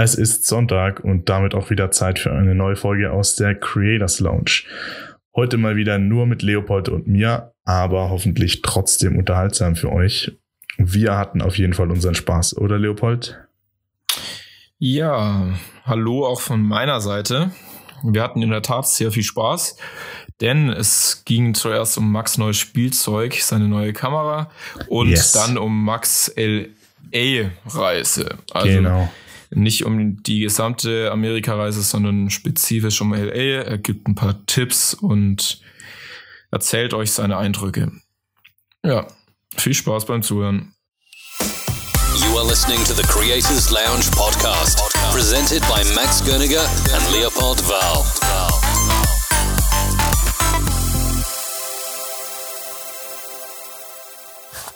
Es ist Sonntag und damit auch wieder Zeit für eine neue Folge aus der Creators Lounge. Heute mal wieder nur mit Leopold und mir, aber hoffentlich trotzdem unterhaltsam für euch. Wir hatten auf jeden Fall unseren Spaß, oder Leopold? Ja, hallo auch von meiner Seite. Wir hatten in der Tat sehr viel Spaß, denn es ging zuerst um Max neues Spielzeug, seine neue Kamera und yes. dann um Max LA-Reise. Also genau. Nicht um die gesamte Amerika-Reise, sondern spezifisch um LA. Er gibt ein paar Tipps und erzählt euch seine Eindrücke. Ja, viel Spaß beim Zuhören. You are listening to the Creators Lounge podcast, presented by Max Gerniger and Leopold Val.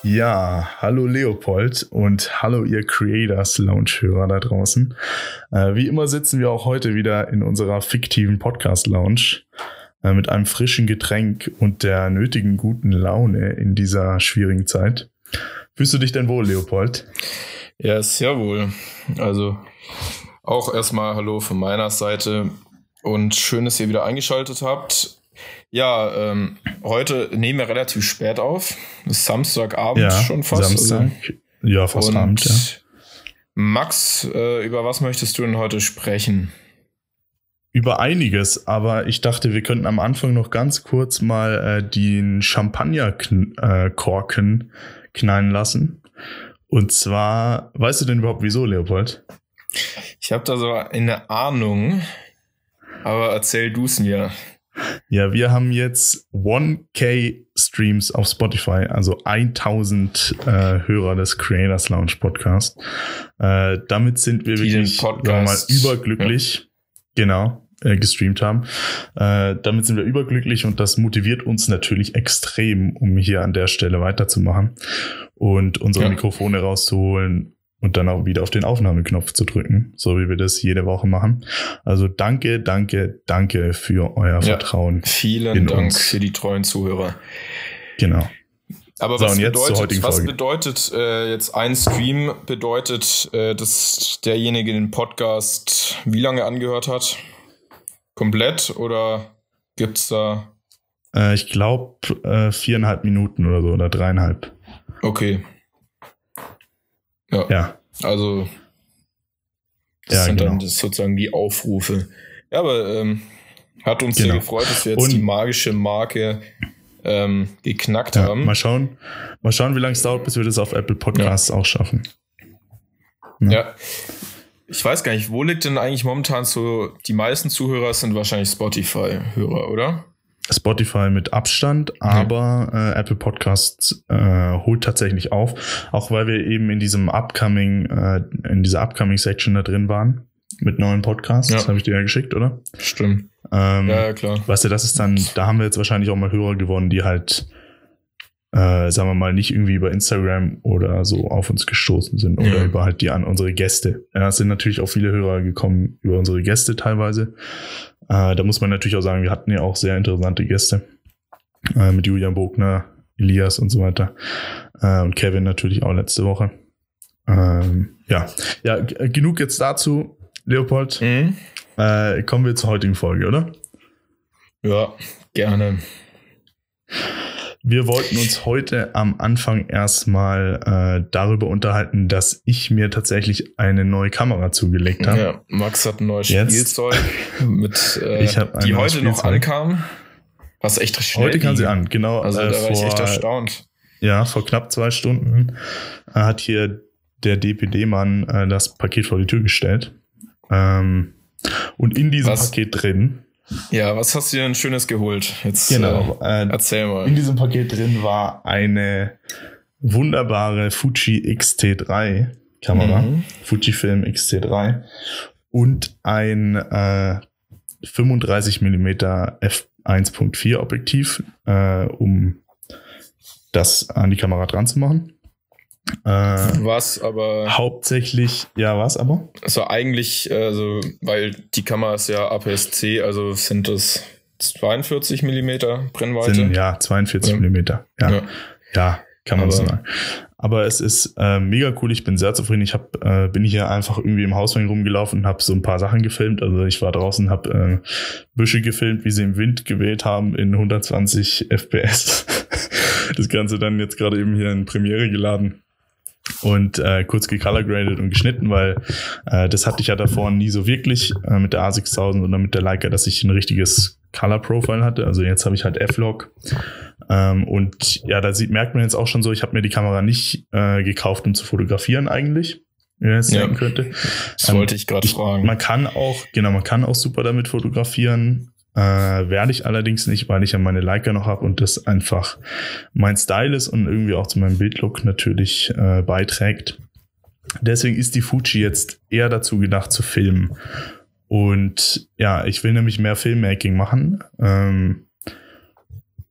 Ja, hallo Leopold und hallo ihr Creators Lounge-Hörer da draußen. Äh, wie immer sitzen wir auch heute wieder in unserer fiktiven Podcast-Lounge äh, mit einem frischen Getränk und der nötigen guten Laune in dieser schwierigen Zeit. Fühlst du dich denn wohl, Leopold? Ja, sehr wohl. Also auch erstmal Hallo von meiner Seite und schön, dass ihr wieder eingeschaltet habt. Ja, ähm, heute nehmen wir relativ spät auf. Samstagabend ja, schon fast. Samstag. Also. Ja, fast und Abend, ja. Max, äh, über was möchtest du denn heute sprechen? Über einiges, aber ich dachte, wir könnten am Anfang noch ganz kurz mal äh, den Champagner-Korken äh, knallen lassen. Und zwar, weißt du denn überhaupt wieso, Leopold? Ich habe da so eine Ahnung, aber erzähl du es mir. Ja, wir haben jetzt 1K Streams auf Spotify, also 1000 äh, Hörer des Creators Lounge Podcast. Äh, damit sind wir Die wirklich wir mal, überglücklich. Ja. Genau äh, gestreamt haben. Äh, damit sind wir überglücklich und das motiviert uns natürlich extrem, um hier an der Stelle weiterzumachen und unsere ja. Mikrofone rauszuholen und dann auch wieder auf den Aufnahmeknopf zu drücken, so wie wir das jede Woche machen. Also danke, danke, danke für euer ja, Vertrauen. Vielen Dank uns. für die treuen Zuhörer. Genau. Aber so, was, bedeutet, was bedeutet äh, jetzt ein Stream? Bedeutet, äh, dass derjenige den Podcast wie lange angehört hat? Komplett oder gibt's da? Äh, ich glaube äh, viereinhalb Minuten oder so oder dreieinhalb. Okay. Ja. ja. Also das ja, sind genau. dann sozusagen die Aufrufe. Ja, aber ähm, hat uns genau. sehr gefreut, dass wir jetzt Und, die magische Marke ähm, geknackt ja, haben. Mal schauen, mal schauen, wie lange es dauert, bis wir das auf Apple Podcasts auch schaffen. ja. Ich weiß gar nicht, wo liegt denn eigentlich momentan so, die meisten Zuhörer sind wahrscheinlich Spotify-Hörer, oder? Spotify mit Abstand, aber äh, Apple Podcasts äh, holt tatsächlich auf, auch weil wir eben in diesem Upcoming, äh, in dieser Upcoming Section da drin waren mit neuen Podcasts. Ja. Das habe ich dir ja geschickt, oder? Stimmt. Ähm, ja, ja, klar. Weißt du, das ist dann, da haben wir jetzt wahrscheinlich auch mal Hörer gewonnen, die halt äh, sagen wir mal, nicht irgendwie über Instagram oder so auf uns gestoßen sind oder ja. über halt die an unsere Gäste. Ja, es sind natürlich auch viele Hörer gekommen über unsere Gäste teilweise. Äh, da muss man natürlich auch sagen, wir hatten ja auch sehr interessante Gäste äh, mit Julian Bogner, Elias und so weiter äh, und Kevin natürlich auch letzte Woche. Ähm, ja, ja, genug jetzt dazu, Leopold. Mhm. Äh, kommen wir zur heutigen Folge, oder? Ja, gerne. Wir wollten uns heute am Anfang erstmal äh, darüber unterhalten, dass ich mir tatsächlich eine neue Kamera zugelegt habe. Ja, Max hat ein neues Jetzt. Spielzeug, mit, äh, ich die heute Spielzeug. noch ankam. Was echt schnell Heute kam sie an, genau. Also äh, da war vor, ich echt erstaunt. Ja, vor knapp zwei Stunden äh, hat hier der DPD-Mann äh, das Paket vor die Tür gestellt. Ähm, und in diesem Was? Paket drin ja, was hast du dir denn Schönes geholt? Jetzt genau, äh, erzähl mal. In diesem Paket drin war eine wunderbare Fuji X-T3 Kamera, mhm. Fujifilm X-T3 und ein äh, 35 mm f1.4 Objektiv, äh, um das an die Kamera dran zu machen. Äh, was aber. Hauptsächlich, ja, was aber? Also eigentlich, also, weil die Kamera ist ja APS-C, also sind das 42 mm Brennweite. Sind, ja, 42 ja. mm. Ja. ja. ja, kann man aber, so sagen. Aber es ist äh, mega cool. Ich bin sehr zufrieden. Ich hab, äh, bin hier einfach irgendwie im Hausring rumgelaufen und habe so ein paar Sachen gefilmt. Also ich war draußen, habe äh, Büsche gefilmt, wie sie im Wind geweht haben in 120 FPS. das Ganze dann jetzt gerade eben hier in Premiere geladen und äh, kurz gecolorgraded und geschnitten, weil äh, das hatte ich ja davor nie so wirklich äh, mit der A6000 oder mit der Leica, dass ich ein richtiges Color Profile hatte. Also jetzt habe ich halt F-Log. Ähm, und ja, da sieht, merkt man jetzt auch schon so, ich habe mir die Kamera nicht äh, gekauft, um zu fotografieren eigentlich. Wie man jetzt ja, denken könnte. Das ähm, wollte ich gerade fragen. Man kann auch, genau, man kann auch super damit fotografieren. Äh, werde ich allerdings nicht, weil ich ja meine Leica noch habe und das einfach mein Style ist und irgendwie auch zu meinem Bildlook natürlich äh, beiträgt. Deswegen ist die Fuji jetzt eher dazu gedacht zu filmen. Und ja, ich will nämlich mehr Filmmaking machen. Ähm,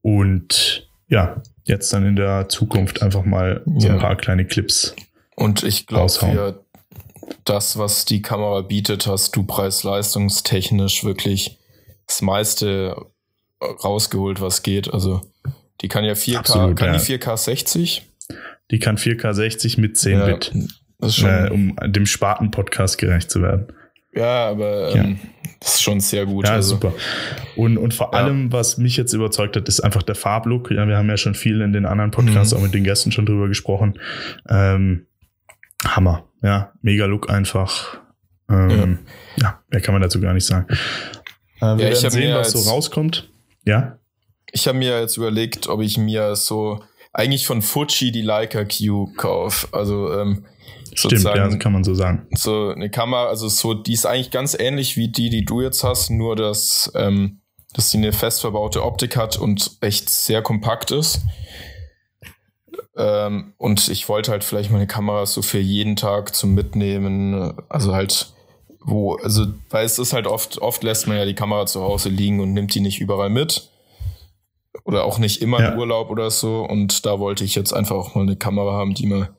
und ja, jetzt dann in der Zukunft einfach mal so ein paar kleine Clips. Und ich glaube, das, was die Kamera bietet, hast du preis-leistungstechnisch wirklich das meiste rausgeholt, was geht. Also die kann ja 4K, Absolut, kann ja. die 4K 60? Die kann 4K 60 mit 10 ja, Bit, äh, um dem Sparten-Podcast gerecht zu werden. Ja, aber ähm, das ist schon sehr gut. Ja, also. super. Und, und vor ja. allem, was mich jetzt überzeugt hat, ist einfach der Farblook. Ja, wir haben ja schon viel in den anderen Podcasts, mhm. auch mit den Gästen schon drüber gesprochen. Ähm, Hammer. Ja, mega Look einfach. Ähm, ja. ja, mehr kann man dazu gar nicht sagen. Äh, wir ja, ich werden sehen, was so rauskommt. Ja. Ich habe mir jetzt überlegt, ob ich mir so eigentlich von Fuji die Leica Q kaufe. Also ähm, Stimmt, ja, kann man so sagen. So eine Kamera, also so, die ist eigentlich ganz ähnlich wie die, die du jetzt hast, nur dass, ähm, dass sie eine fest verbaute Optik hat und echt sehr kompakt ist. Ähm, und ich wollte halt vielleicht mal eine Kamera so für jeden Tag zum Mitnehmen, also halt wo, also, weil es ist halt oft, oft lässt man ja die Kamera zu Hause liegen und nimmt die nicht überall mit. Oder auch nicht immer ja. im Urlaub oder so. Und da wollte ich jetzt einfach auch mal eine Kamera haben, die man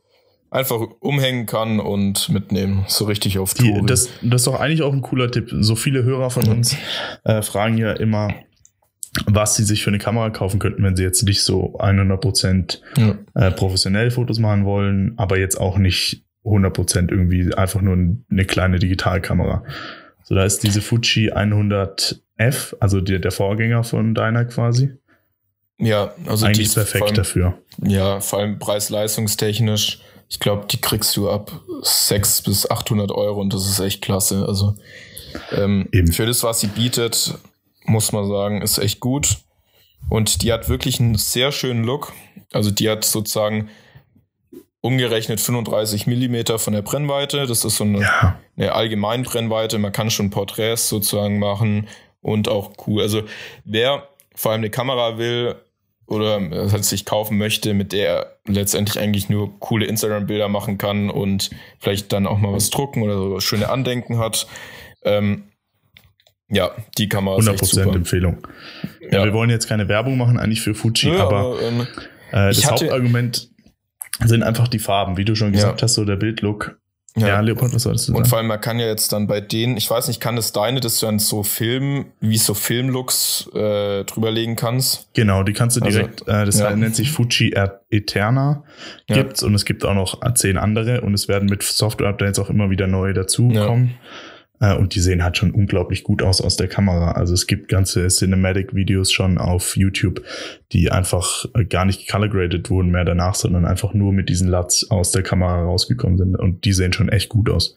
einfach umhängen kann und mitnehmen, so richtig auf die, Tour. Das, das ist doch eigentlich auch ein cooler Tipp. So viele Hörer von uns äh, fragen ja immer, was sie sich für eine Kamera kaufen könnten, wenn sie jetzt nicht so 100% ja. äh, professionell Fotos machen wollen, aber jetzt auch nicht 100% irgendwie einfach nur eine kleine Digitalkamera. So, da ist diese Fuji 100F, also der, der Vorgänger von deiner quasi. Ja, also eigentlich die ist perfekt allem, dafür. Ja, vor allem preis-leistungstechnisch. Ich glaube, die kriegst du ab 600 bis 800 Euro und das ist echt klasse. Also ähm, für das, was sie bietet, muss man sagen, ist echt gut. Und die hat wirklich einen sehr schönen Look. Also die hat sozusagen umgerechnet 35 Millimeter von der Brennweite. Das ist so eine, ja. eine allgemeine Brennweite. Man kann schon Porträts sozusagen machen und auch cool. Also wer vor allem eine Kamera will oder halt sich kaufen möchte, mit der er letztendlich eigentlich nur coole Instagram-Bilder machen kann und vielleicht dann auch mal was drucken oder so schöne Andenken hat. Ähm, ja, die Kamera 100% ist echt Empfehlung. Ja, ja, wir wollen jetzt keine Werbung machen eigentlich für Fuji, ja, aber, aber ähm, äh, das Hauptargument sind einfach die Farben, wie du schon gesagt ja. hast, so der Bildlook. Ja, ja Leopold, was solltest du sagen? Und vor allem, man kann ja jetzt dann bei denen, ich weiß nicht, kann es deine, dass du dann so Film, wie so Filmlooks äh, drüberlegen kannst? Genau, die kannst du also, direkt, also, äh, das ja. nennt sich Fuji Eterna, gibt's und es gibt auch noch zehn andere und es werden mit Software-Updates auch immer wieder neue dazukommen. Ja. Äh, und die sehen halt schon unglaublich gut aus aus der Kamera. Also es gibt ganze Cinematic-Videos schon auf YouTube, die einfach äh, gar nicht color graded wurden mehr danach, sondern einfach nur mit diesen LUTs aus der Kamera rausgekommen sind. Und die sehen schon echt gut aus.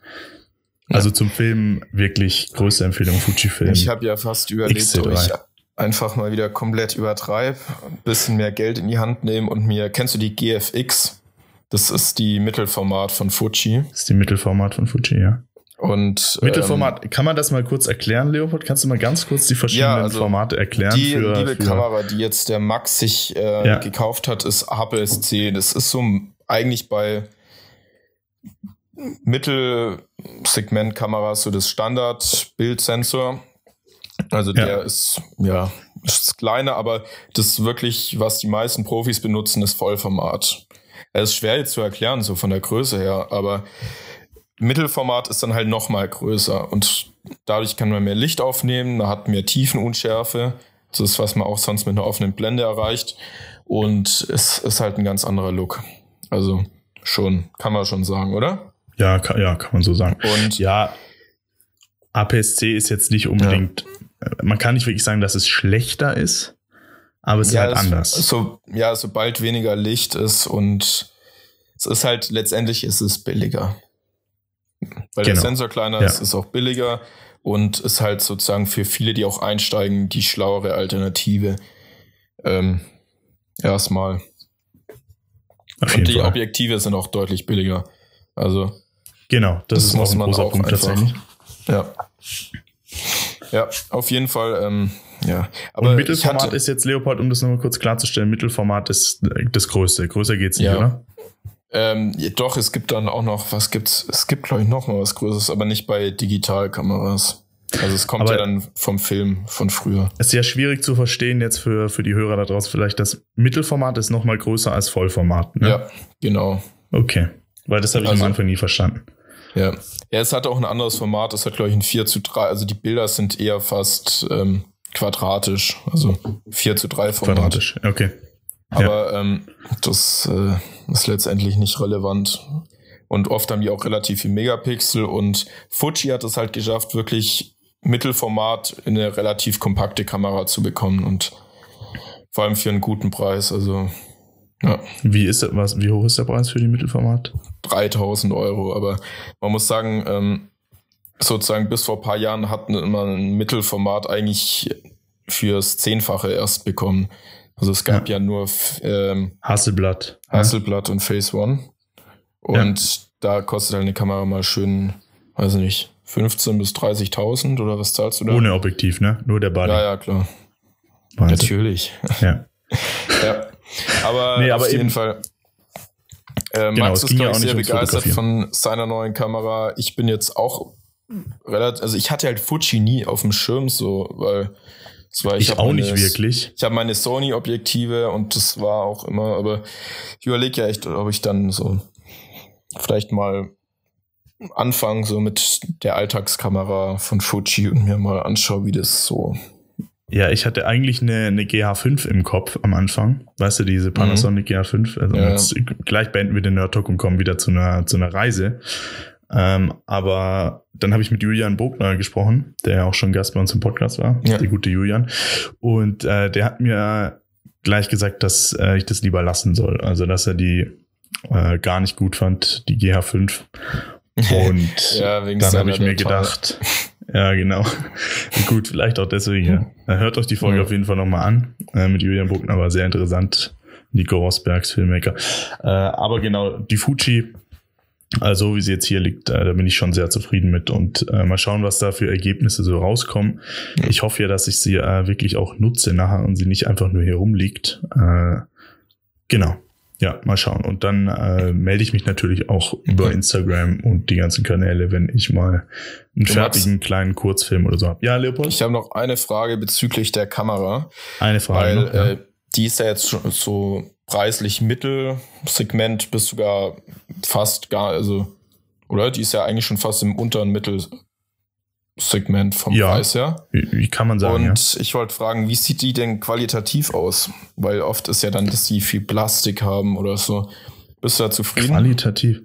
Ja. Also zum Film wirklich größte Empfehlung Fujifilm. Ich habe ja fast überlegt, XC3. ob ich einfach mal wieder komplett übertreibe, ein bisschen mehr Geld in die Hand nehmen und mir, kennst du die GFX? Das ist die Mittelformat von Fuji. Das ist die Mittelformat von Fuji, ja. Und, Mittelformat, ähm, kann man das mal kurz erklären, Leopold? Kannst du mal ganz kurz die verschiedenen ja, also Formate erklären? Die für, liebe für Kamera, die jetzt der Max sich äh, ja. gekauft hat, ist HPS-C. Das ist so eigentlich bei Mittelsegmentkameras so das Standard-Bildsensor. Also der ja. ist, ja, ist kleiner, aber das wirklich, was die meisten Profis benutzen, ist Vollformat. Es ist schwer jetzt zu erklären, so von der Größe her, aber Mittelformat ist dann halt noch mal größer und dadurch kann man mehr Licht aufnehmen, man hat mehr Tiefenunschärfe. Das ist, was man auch sonst mit einer offenen Blende erreicht. Und es ist halt ein ganz anderer Look. Also schon, kann man schon sagen, oder? Ja, kann, ja, kann man so sagen. Und ja, APS-C ist jetzt nicht unbedingt, ja. man kann nicht wirklich sagen, dass es schlechter ist, aber es ja, ist halt anders. So, ja, sobald weniger Licht ist und es ist halt, letztendlich ist es billiger. Weil genau. der Sensor kleiner ja. ist, ist auch billiger und ist halt sozusagen für viele, die auch einsteigen, die schlauere Alternative. Ähm, erstmal. und die Fall. Objektive sind auch deutlich billiger. Also. Genau, das, das ist auch ein großer Punkt einfach, tatsächlich. Ja. Ja, auf jeden Fall. Ähm, ja. Aber und Mittelformat hatte, ist jetzt Leopold, um das nochmal kurz klarzustellen, Mittelformat ist das größte. Größer geht's nicht, ja. oder? Ähm, doch, es gibt dann auch noch, was gibt's? Es gibt, glaube ich, noch mal was Größeres, aber nicht bei Digitalkameras. Also es kommt aber ja dann vom Film von früher. Es ist ja schwierig zu verstehen jetzt für, für die Hörer da draußen vielleicht. Das Mittelformat ist noch mal größer als Vollformat. Ne? Ja, genau. Okay, weil das habe ich also, am Anfang nie verstanden. Ja. ja, es hat auch ein anderes Format. Es hat, glaube ich, ein 4 zu 3. Also die Bilder sind eher fast ähm, quadratisch. Also 4 zu 3 Format. Quadratisch, okay. Aber ja. ähm, das äh, ist letztendlich nicht relevant. Und oft haben die auch relativ viel Megapixel und Fuji hat es halt geschafft, wirklich Mittelformat in eine relativ kompakte Kamera zu bekommen und vor allem für einen guten Preis. Also ja. Wie ist was? Wie hoch ist der Preis für die Mittelformat? 3000 Euro. Aber man muss sagen, ähm, sozusagen bis vor ein paar Jahren hatten immer ein Mittelformat eigentlich fürs Zehnfache erst bekommen. Also es gab ja, ja nur ähm, Hasselblatt. Hasselblatt ja. und Phase One. Und ja. da kostet halt eine Kamera mal schön, weiß nicht, 15.000 bis 30.000 oder was zahlst du da? Ohne Objektiv, ne? Nur der Body. Ja, ja, klar. Wahnsinn. Natürlich. Ja. ja. Aber, nee, aber auf jeden Fall. Äh, genau, Max ist, glaube ich, sehr begeistert von seiner neuen Kamera. Ich bin jetzt auch relativ, also ich hatte halt Fuji nie auf dem Schirm so, weil zwar, ich, ich auch meine, nicht wirklich. Ich habe meine Sony-Objektive und das war auch immer, aber ich überlege ja echt, ob ich dann so vielleicht mal anfangen, so mit der Alltagskamera von Fuji und mir mal anschaue, wie das so. Ja, ich hatte eigentlich eine, eine GH5 im Kopf am Anfang. Weißt du, diese Panasonic mhm. GH5. Also ja. jetzt, gleich beenden wir den Nerd Talk und kommen wieder zu einer, zu einer Reise. Ähm, aber dann habe ich mit Julian Bogner gesprochen, der auch schon Gast bei uns im Podcast war, ja. der gute Julian. Und äh, der hat mir gleich gesagt, dass äh, ich das lieber lassen soll. Also, dass er die äh, gar nicht gut fand, die GH5. Und ja, dann habe ich mir gedacht, ja, genau. gut, vielleicht auch deswegen. Ja. Hm. Hört euch die Folge ja. auf jeden Fall nochmal an. Äh, mit Julian Bogner war sehr interessant. Nico Rosbergs Filmmaker. Äh, aber genau, die Fuji also wie sie jetzt hier liegt, äh, da bin ich schon sehr zufrieden mit und äh, mal schauen, was da für Ergebnisse so rauskommen. Ich hoffe ja, dass ich sie äh, wirklich auch nutze nachher und sie nicht einfach nur hier rumliegt. Äh, genau. Ja, mal schauen. Und dann äh, melde ich mich natürlich auch über Instagram und die ganzen Kanäle, wenn ich mal einen du fertigen kleinen Kurzfilm oder so habe. Ja, Leopold? Ich habe noch eine Frage bezüglich der Kamera. Eine Frage. Weil, noch, ja. äh, die ist ja jetzt so preislich Mittelsegment bis sogar fast gar, also, oder? Die ist ja eigentlich schon fast im unteren Mittelsegment vom ja, Preis her. Wie kann man sagen. Und ja. ich wollte fragen, wie sieht die denn qualitativ aus? Weil oft ist ja dann, dass die viel Plastik haben oder so. Bist du da zufrieden? Qualitativ.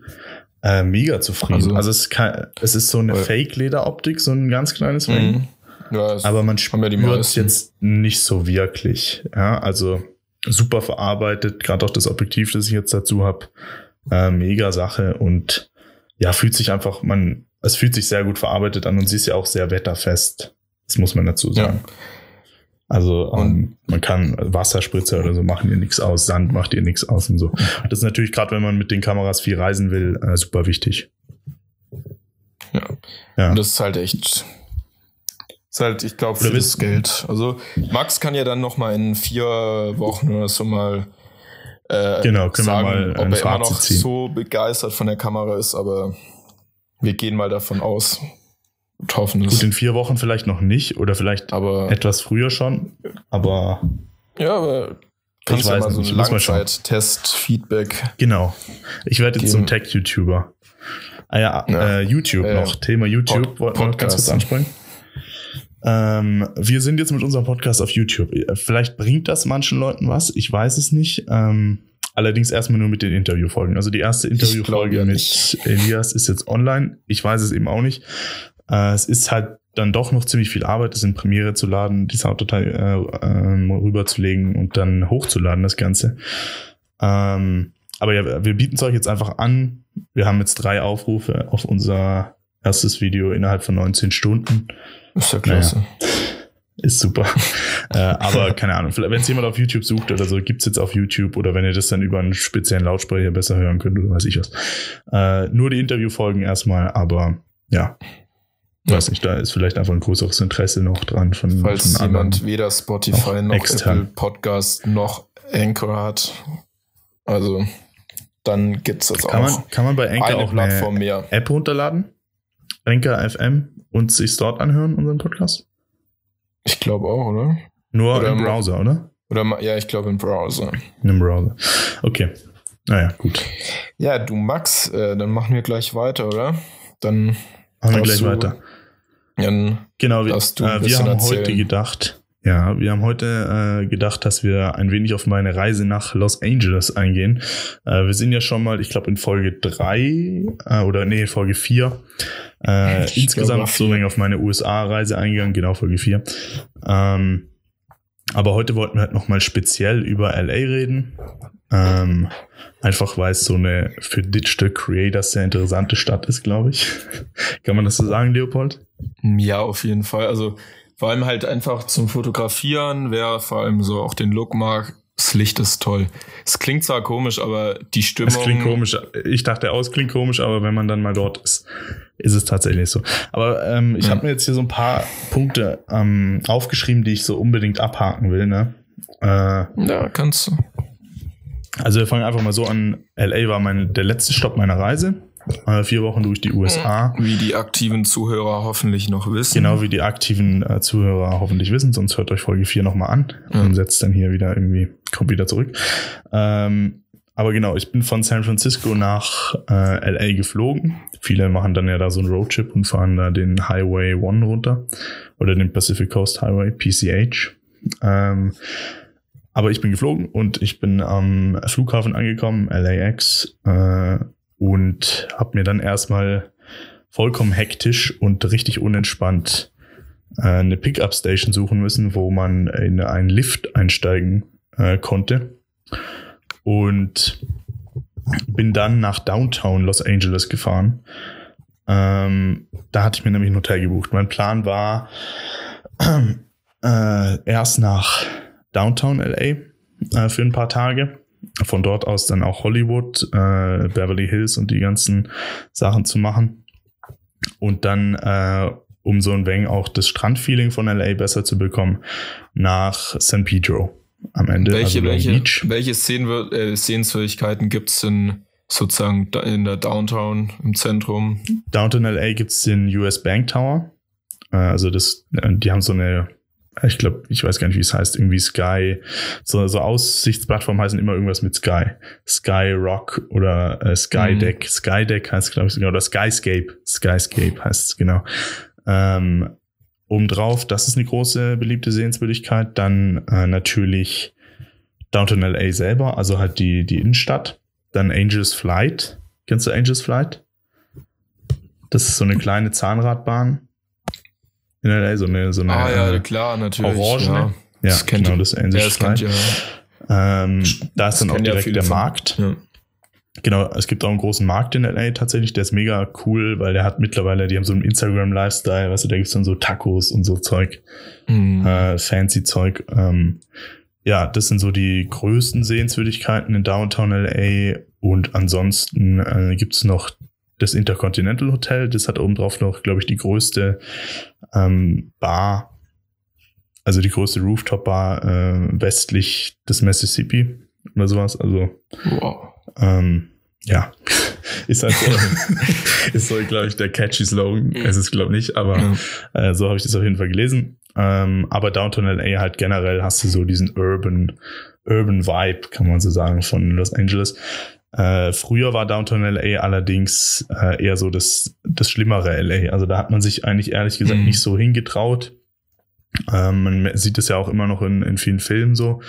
Äh, mega zufrieden. Also, also es, kann, es ist so eine Fake-Leder-Optik, so ein ganz kleines Ring. Mhm. Ja, aber man spürt es jetzt nicht so wirklich. Ja, also super verarbeitet, gerade auch das Objektiv, das ich jetzt dazu habe. Äh, mega Sache und ja, fühlt sich einfach, man, es fühlt sich sehr gut verarbeitet an und sie ist ja auch sehr wetterfest. Das muss man dazu sagen. Ja. Also ähm, man kann Wasserspritzer oder so machen ihr nichts aus, Sand macht ihr nichts aus und so. Das ist natürlich gerade, wenn man mit den Kameras viel reisen will, äh, super wichtig. Ja. ja. Und das ist halt echt ist halt, ich glaube, für das Geld. Also Max kann ja dann noch mal in vier Wochen oder so mal äh, genau, können sagen, wir mal ob er immer noch ziehen. so begeistert von der Kamera ist, aber wir gehen mal davon aus und hoffen es. Gut, in vier Wochen vielleicht noch nicht oder vielleicht aber, etwas früher schon, aber ja, aber kannst du ja mal so ein Langzeit-Test-Feedback. Genau. Ich werde jetzt zum Tech-YouTuber. Ah ja, ja. Äh, YouTube äh, noch. Thema YouTube. Pod Wollten wir ganz kurz ansprechen. Ähm, wir sind jetzt mit unserem Podcast auf YouTube. Vielleicht bringt das manchen Leuten was, ich weiß es nicht. Ähm, Allerdings erstmal nur mit den Interviewfolgen. Also die erste Interviewfolge mit. Elias ist jetzt online. Ich weiß es eben auch nicht. Äh, es ist halt dann doch noch ziemlich viel Arbeit, das in Premiere zu laden, die Sounddatei äh, äh, rüberzulegen und dann hochzuladen, das Ganze. Ähm, aber ja, wir bieten es euch jetzt einfach an. Wir haben jetzt drei Aufrufe auf unser erstes Video innerhalb von 19 Stunden. Ist ja klasse. Naja, ist super. äh, aber keine Ahnung, wenn es jemand auf YouTube sucht oder so, gibt's jetzt auf YouTube oder wenn ihr das dann über einen speziellen Lautsprecher besser hören könnt oder weiß ich was. Äh, nur die Interviewfolgen erstmal, aber ja, ja. Weiß nicht, da ist vielleicht einfach ein größeres Interesse noch dran von Falls von jemand weder Spotify noch extern. Apple Podcast noch Anchor hat. Also dann gibt es das kann auch. Man, kann man bei Anchor auch Plattform eine mehr. App runterladen? Anchor FM und sich dort anhören, unseren Podcast? Ich glaube auch, oder? Nur oder im Browser, oder? Oder ja, ich glaube im Browser. Einem Browser. Okay. Naja, gut. Ja, du Max, äh, dann machen wir gleich weiter, oder? Dann machen wir gleich weiter. Dann genau, wir, äh, wir haben erzählen. heute gedacht, ja, wir haben heute äh, gedacht, dass wir ein wenig auf meine Reise nach Los Angeles eingehen. Äh, wir sind ja schon mal, ich glaube, in Folge drei äh, oder nee, Folge vier äh, insgesamt so lange auf meine USA-Reise eingegangen, genau Folge vier. Ähm, aber heute wollten wir halt nochmal speziell über LA reden. Ähm, einfach weil es so eine für Digital Creators sehr interessante Stadt ist, glaube ich. Kann man das so sagen, Leopold? Ja, auf jeden Fall. Also vor allem halt einfach zum Fotografieren, wer vor allem so auch den Look mag, das Licht ist toll. Es klingt zwar komisch, aber die Stimmung. Es klingt komisch. Ich dachte auch, es klingt komisch, aber wenn man dann mal dort ist, ist es tatsächlich so. Aber ähm, ich ja. habe mir jetzt hier so ein paar Punkte ähm, aufgeschrieben, die ich so unbedingt abhaken will. Ne? Äh, ja, kannst du. Also wir fangen einfach mal so an. LA war mein, der letzte Stopp meiner Reise. Äh, vier Wochen durch die USA. Wie die aktiven Zuhörer hoffentlich noch wissen. Genau, wie die aktiven äh, Zuhörer hoffentlich wissen, sonst hört euch Folge 4 nochmal an ja. und setzt dann hier wieder irgendwie, kommt wieder zurück. Ähm, aber genau, ich bin von San Francisco nach äh, LA geflogen. Viele machen dann ja da so einen Roadtrip und fahren da den Highway One runter oder den Pacific Coast Highway, PCH. Ähm, aber ich bin geflogen und ich bin am Flughafen angekommen, LAX, äh, und habe mir dann erstmal vollkommen hektisch und richtig unentspannt äh, eine Pickup-Station suchen müssen, wo man in einen Lift einsteigen äh, konnte. Und bin dann nach Downtown Los Angeles gefahren. Ähm, da hatte ich mir nämlich ein Hotel gebucht. Mein Plan war, äh, erst nach Downtown LA äh, für ein paar Tage von dort aus dann auch Hollywood, äh, Beverly Hills und die ganzen Sachen zu machen. Und dann, äh, um so ein wenig auch das Strandfeeling von LA besser zu bekommen, nach San Pedro am Ende. Welche, also welche, welche Szenen, äh, Sehenswürdigkeiten gibt es denn sozusagen in der Downtown im Zentrum? Downtown LA gibt es den US Bank Tower. Äh, also das, äh, die haben so eine ich glaube, ich weiß gar nicht, wie es heißt, irgendwie Sky, so, so Aussichtsplattformen heißen immer irgendwas mit Sky. Sky Rock oder äh, Sky Deck. Mhm. Sky Deck heißt, glaube ich, sogar, oder Skyscape. Skyscape heißt es, genau. Ähm, obendrauf, das ist eine große beliebte Sehenswürdigkeit. Dann äh, natürlich Downtown LA selber, also halt die, die Innenstadt. Dann Angels Flight. Kennst du Angels Flight? Das ist so eine kleine Zahnradbahn in LA, so eine, so eine ah, ja, äh, klar, natürlich. Orange. Ja, ja das kennt genau, das Angel ja, das kennt ja. Ähm, da ist dann auch direkt der Markt. Ja. Genau, es gibt auch einen großen Markt in LA tatsächlich, der ist mega cool, weil der hat mittlerweile, die haben so einen Instagram-Lifestyle, weißt du, da gibt's dann so Tacos und so Zeug, mhm. äh, fancy Zeug. Ähm, ja, das sind so die größten Sehenswürdigkeiten in Downtown LA und ansonsten äh, gibt's noch das Intercontinental Hotel, das hat obendrauf noch, glaube ich, die größte ähm, Bar, also die größte Rooftop-Bar äh, westlich des Mississippi oder sowas. Also wow. ähm, ja, ist halt so, ist so, glaube ich, der catchy Slogan. Es ist, glaube ich, nicht, aber äh, so habe ich das auf jeden Fall gelesen. Ähm, aber Downtown LA halt generell hast du so diesen Urban, Urban Vibe, kann man so sagen, von Los Angeles. Äh, früher war Downtown LA allerdings äh, eher so das, das schlimmere LA. Also da hat man sich eigentlich ehrlich gesagt mhm. nicht so hingetraut. Ähm, man sieht es ja auch immer noch in, in vielen Filmen so.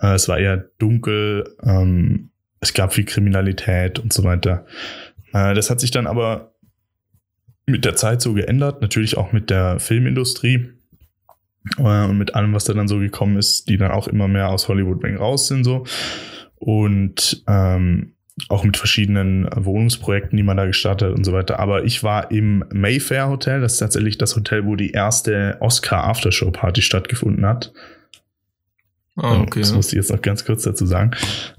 Äh, es war eher dunkel, ähm, es gab viel Kriminalität und so weiter. Äh, das hat sich dann aber mit der Zeit so geändert, natürlich auch mit der Filmindustrie äh, und mit allem, was da dann so gekommen ist, die dann auch immer mehr aus Hollywood raus sind so. Und ähm, auch mit verschiedenen Wohnungsprojekten, die man da gestartet hat und so weiter. Aber ich war im Mayfair Hotel, das ist tatsächlich das Hotel, wo die erste Oscar Aftershow Party stattgefunden hat. Oh, okay. Das muss ich jetzt noch ganz kurz dazu sagen.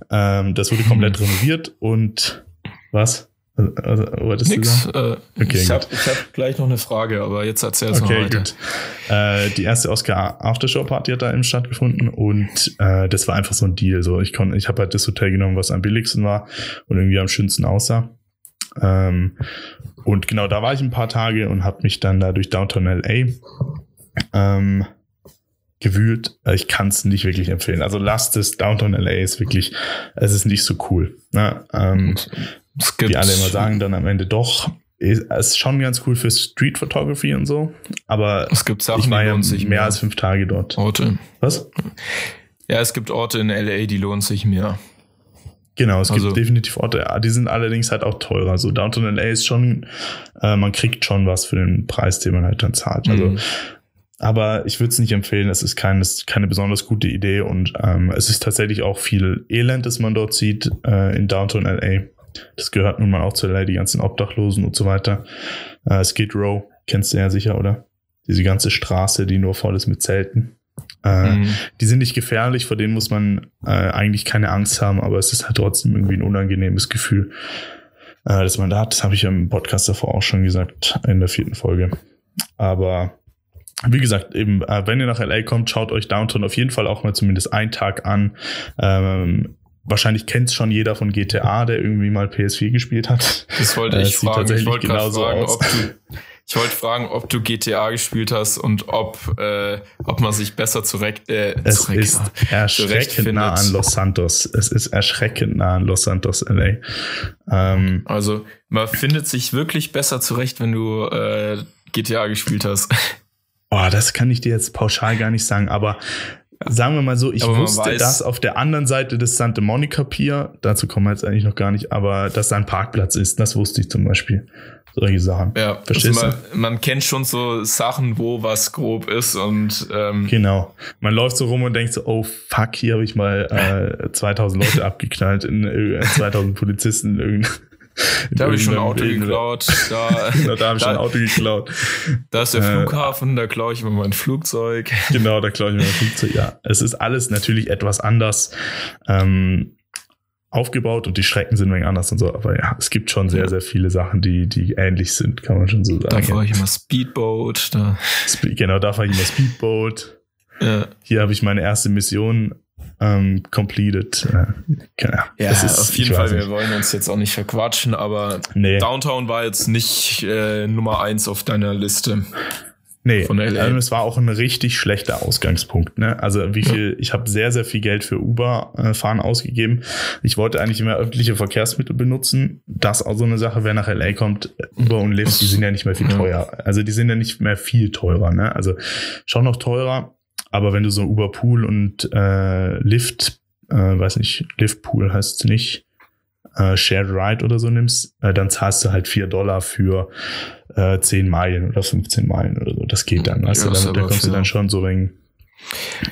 Ähm, das wurde komplett renoviert und was? Also, also Nix. Äh, okay, ich habe hab gleich noch eine Frage, aber jetzt erzähl es okay, mal weiter. Gut. Äh, die erste Oscar Aftershow Party hat da eben stattgefunden und äh, das war einfach so ein Deal. So, ich konnte, ich habe halt das Hotel genommen, was am billigsten war und irgendwie am schönsten aussah. Ähm, und genau da war ich ein paar Tage und habe mich dann da durch Downtown LA ähm, gewühlt. Äh, ich kann es nicht wirklich empfehlen. Also lasst es. Downtown LA ist wirklich, es ist nicht so cool. Ne? Ähm, die alle immer sagen dann am Ende doch. Es ist schon ganz cool für Street Photography und so, aber es gibt Sachen, ich war ja mehr, mehr als fünf Tage dort. Orte. Was? Ja, es gibt Orte in LA, die lohnen sich mehr. Genau, es also, gibt definitiv Orte, die sind allerdings halt auch teurer. So Downtown LA ist schon, äh, man kriegt schon was für den Preis, den man halt dann zahlt. Also mhm. Aber ich würde es nicht empfehlen. Es ist keine, keine besonders gute Idee und ähm, es ist tatsächlich auch viel Elend, das man dort sieht äh, in Downtown LA. Das gehört nun mal auch zu LA, die ganzen Obdachlosen und so weiter. Äh, Skid Row, kennst du ja sicher, oder? Diese ganze Straße, die nur voll ist mit Zelten. Äh, mhm. Die sind nicht gefährlich, vor denen muss man äh, eigentlich keine Angst haben, aber es ist halt trotzdem irgendwie ein unangenehmes Gefühl, äh, dass man da hat. Das habe ich im Podcast davor auch schon gesagt, in der vierten Folge. Aber wie gesagt, eben, äh, wenn ihr nach LA kommt, schaut euch Downtown auf jeden Fall auch mal zumindest einen Tag an. Ähm, wahrscheinlich kennt es schon jeder von GTA, der irgendwie mal PS4 gespielt hat. Das wollte ich äh, fragen. Ich wollte fragen, aus. ob du, ich wollte fragen, ob du GTA gespielt hast und ob, äh, ob man sich besser zurecht, äh, es zurecht, ist erschreckend nah an Los Santos. Es ist erschreckend nah an Los Santos, LA. Ähm, also, man findet sich wirklich besser zurecht, wenn du äh, GTA gespielt hast. Oh, das kann ich dir jetzt pauschal gar nicht sagen, aber sagen wir mal so, ich wusste, dass auf der anderen Seite des Santa Monica Pier, dazu kommen wir jetzt eigentlich noch gar nicht, aber dass da ein Parkplatz ist, das wusste ich zum Beispiel. Solche Sachen. Ja, Verstehst also man, man, kennt schon so Sachen, wo was grob ist und ähm genau. Man läuft so rum und denkt so, oh fuck, hier habe ich mal äh, 2000 Leute abgeknallt, in, äh, 2000 Polizisten in da habe ich schon ein Auto Leben geklaut. Da, genau, da habe ich schon ein Auto geklaut. Da ist der äh, Flughafen, da klaue ich mir mein Flugzeug. Genau, da klaue ich mir mein Flugzeug. Ja, es ist alles natürlich etwas anders ähm, aufgebaut und die Strecken sind ein wenig anders und so. Aber ja, es gibt schon sehr, sehr viele Sachen, die, die ähnlich sind, kann man schon so sagen. Da fahre ich immer Speedboat. Da. Genau, da fahre ich immer Speedboat. Ja. Hier habe ich meine erste Mission ähm, completed. Äh, ja, ist, auf jeden Fall. Wir wollen uns jetzt auch nicht verquatschen, aber nee. Downtown war jetzt nicht äh, Nummer eins auf deiner Liste. Nee, von LA. Also es war auch ein richtig schlechter Ausgangspunkt. Ne? Also wie viel, ich habe sehr, sehr viel Geld für Uber-Fahren äh, ausgegeben. Ich wollte eigentlich immer öffentliche Verkehrsmittel benutzen. Das auch so eine Sache, wer nach LA kommt, Uber und Lyft, die sind ja nicht mehr viel teurer. Also die sind ja nicht mehr viel teurer. Ne? Also schon noch teurer, aber wenn du so Uber Pool und äh, Lyft, äh, weiß nicht, Lyft Pool heißt es nicht, äh, Shared Ride oder so nimmst, äh, dann zahlst du halt vier Dollar für äh, 10 Meilen oder 15 Meilen oder so. Das geht dann, weißt ja, du, da kommst du dann schon so wegen.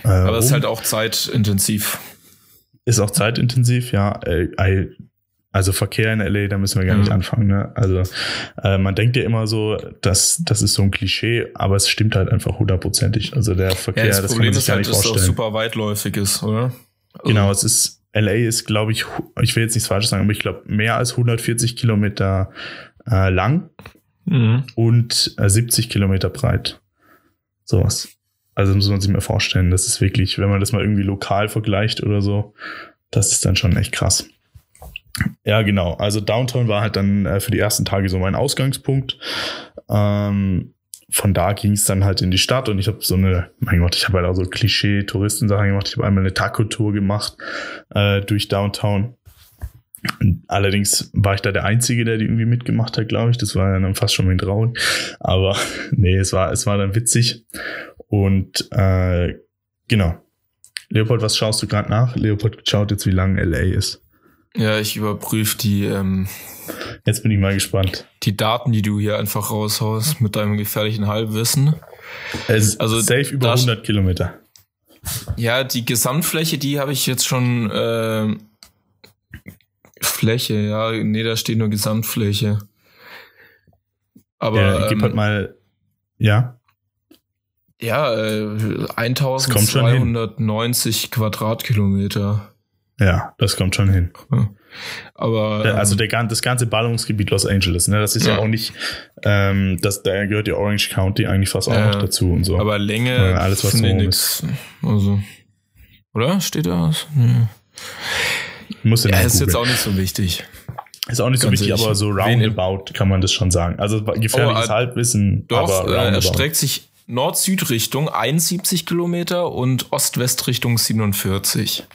Äh, aber es ist halt auch zeitintensiv. Ist auch zeitintensiv, ja. Äh, also Verkehr in LA, da müssen wir gar nicht mhm. anfangen. Ne? Also äh, man denkt ja immer so, dass das ist so ein Klischee, aber es stimmt halt einfach hundertprozentig. Also der Verkehr, ja, das, das Problem kann man sich ist halt, dass es auch super weitläufig ist, oder? Also genau, es ist LA ist, glaube ich, ich will jetzt nichts Falsches sagen, aber ich glaube mehr als 140 Kilometer äh, lang mhm. und äh, 70 Kilometer breit. Sowas. Also muss man sich mal vorstellen, das ist wirklich, wenn man das mal irgendwie lokal vergleicht oder so, das ist dann schon echt krass. Ja, genau. Also Downtown war halt dann äh, für die ersten Tage so mein Ausgangspunkt. Ähm, von da ging es dann halt in die Stadt und ich habe so eine, mein Gott, ich habe halt auch so Klischee-Touristensachen gemacht. Ich habe einmal eine Taco-Tour gemacht äh, durch Downtown. Allerdings war ich da der Einzige, der die irgendwie mitgemacht hat, glaube ich. Das war dann fast schon mein traurig. Aber nee, es war, es war dann witzig. Und äh, genau. Leopold, was schaust du gerade nach? Leopold schaut jetzt, wie lang LA ist. Ja, ich überprüfe die. Ähm, Jetzt bin ich mal gespannt. Die Daten, die du hier einfach raushaust mit deinem gefährlichen Halbwissen. Es also safe über 100 Kilometer. Ja, die Gesamtfläche, die habe ich jetzt schon. Äh, Fläche, ja, nee, da steht nur Gesamtfläche. Aber ja, gib ähm, halt mal, ja. Ja, äh, 1290 Quadratkilometer. Ja, das kommt schon hin. Aber der, also der, das ganze Ballungsgebiet Los Angeles, ne, das ist ja, ja auch nicht, ähm, das, da gehört ja Orange County eigentlich fast auch ja, noch dazu und so. Aber Länge, äh, alles was so nix. Also, oder steht da was? Nee. Muss ja, ist jetzt auch nicht so wichtig. Ist auch nicht so wichtig, aber so roundabout kann man das schon sagen. Also gefährliches oh, Halbwissen. Doch, aber äh, er streckt sich Nord-Süd-Richtung 71 Kilometer und Ost-West-Richtung 47.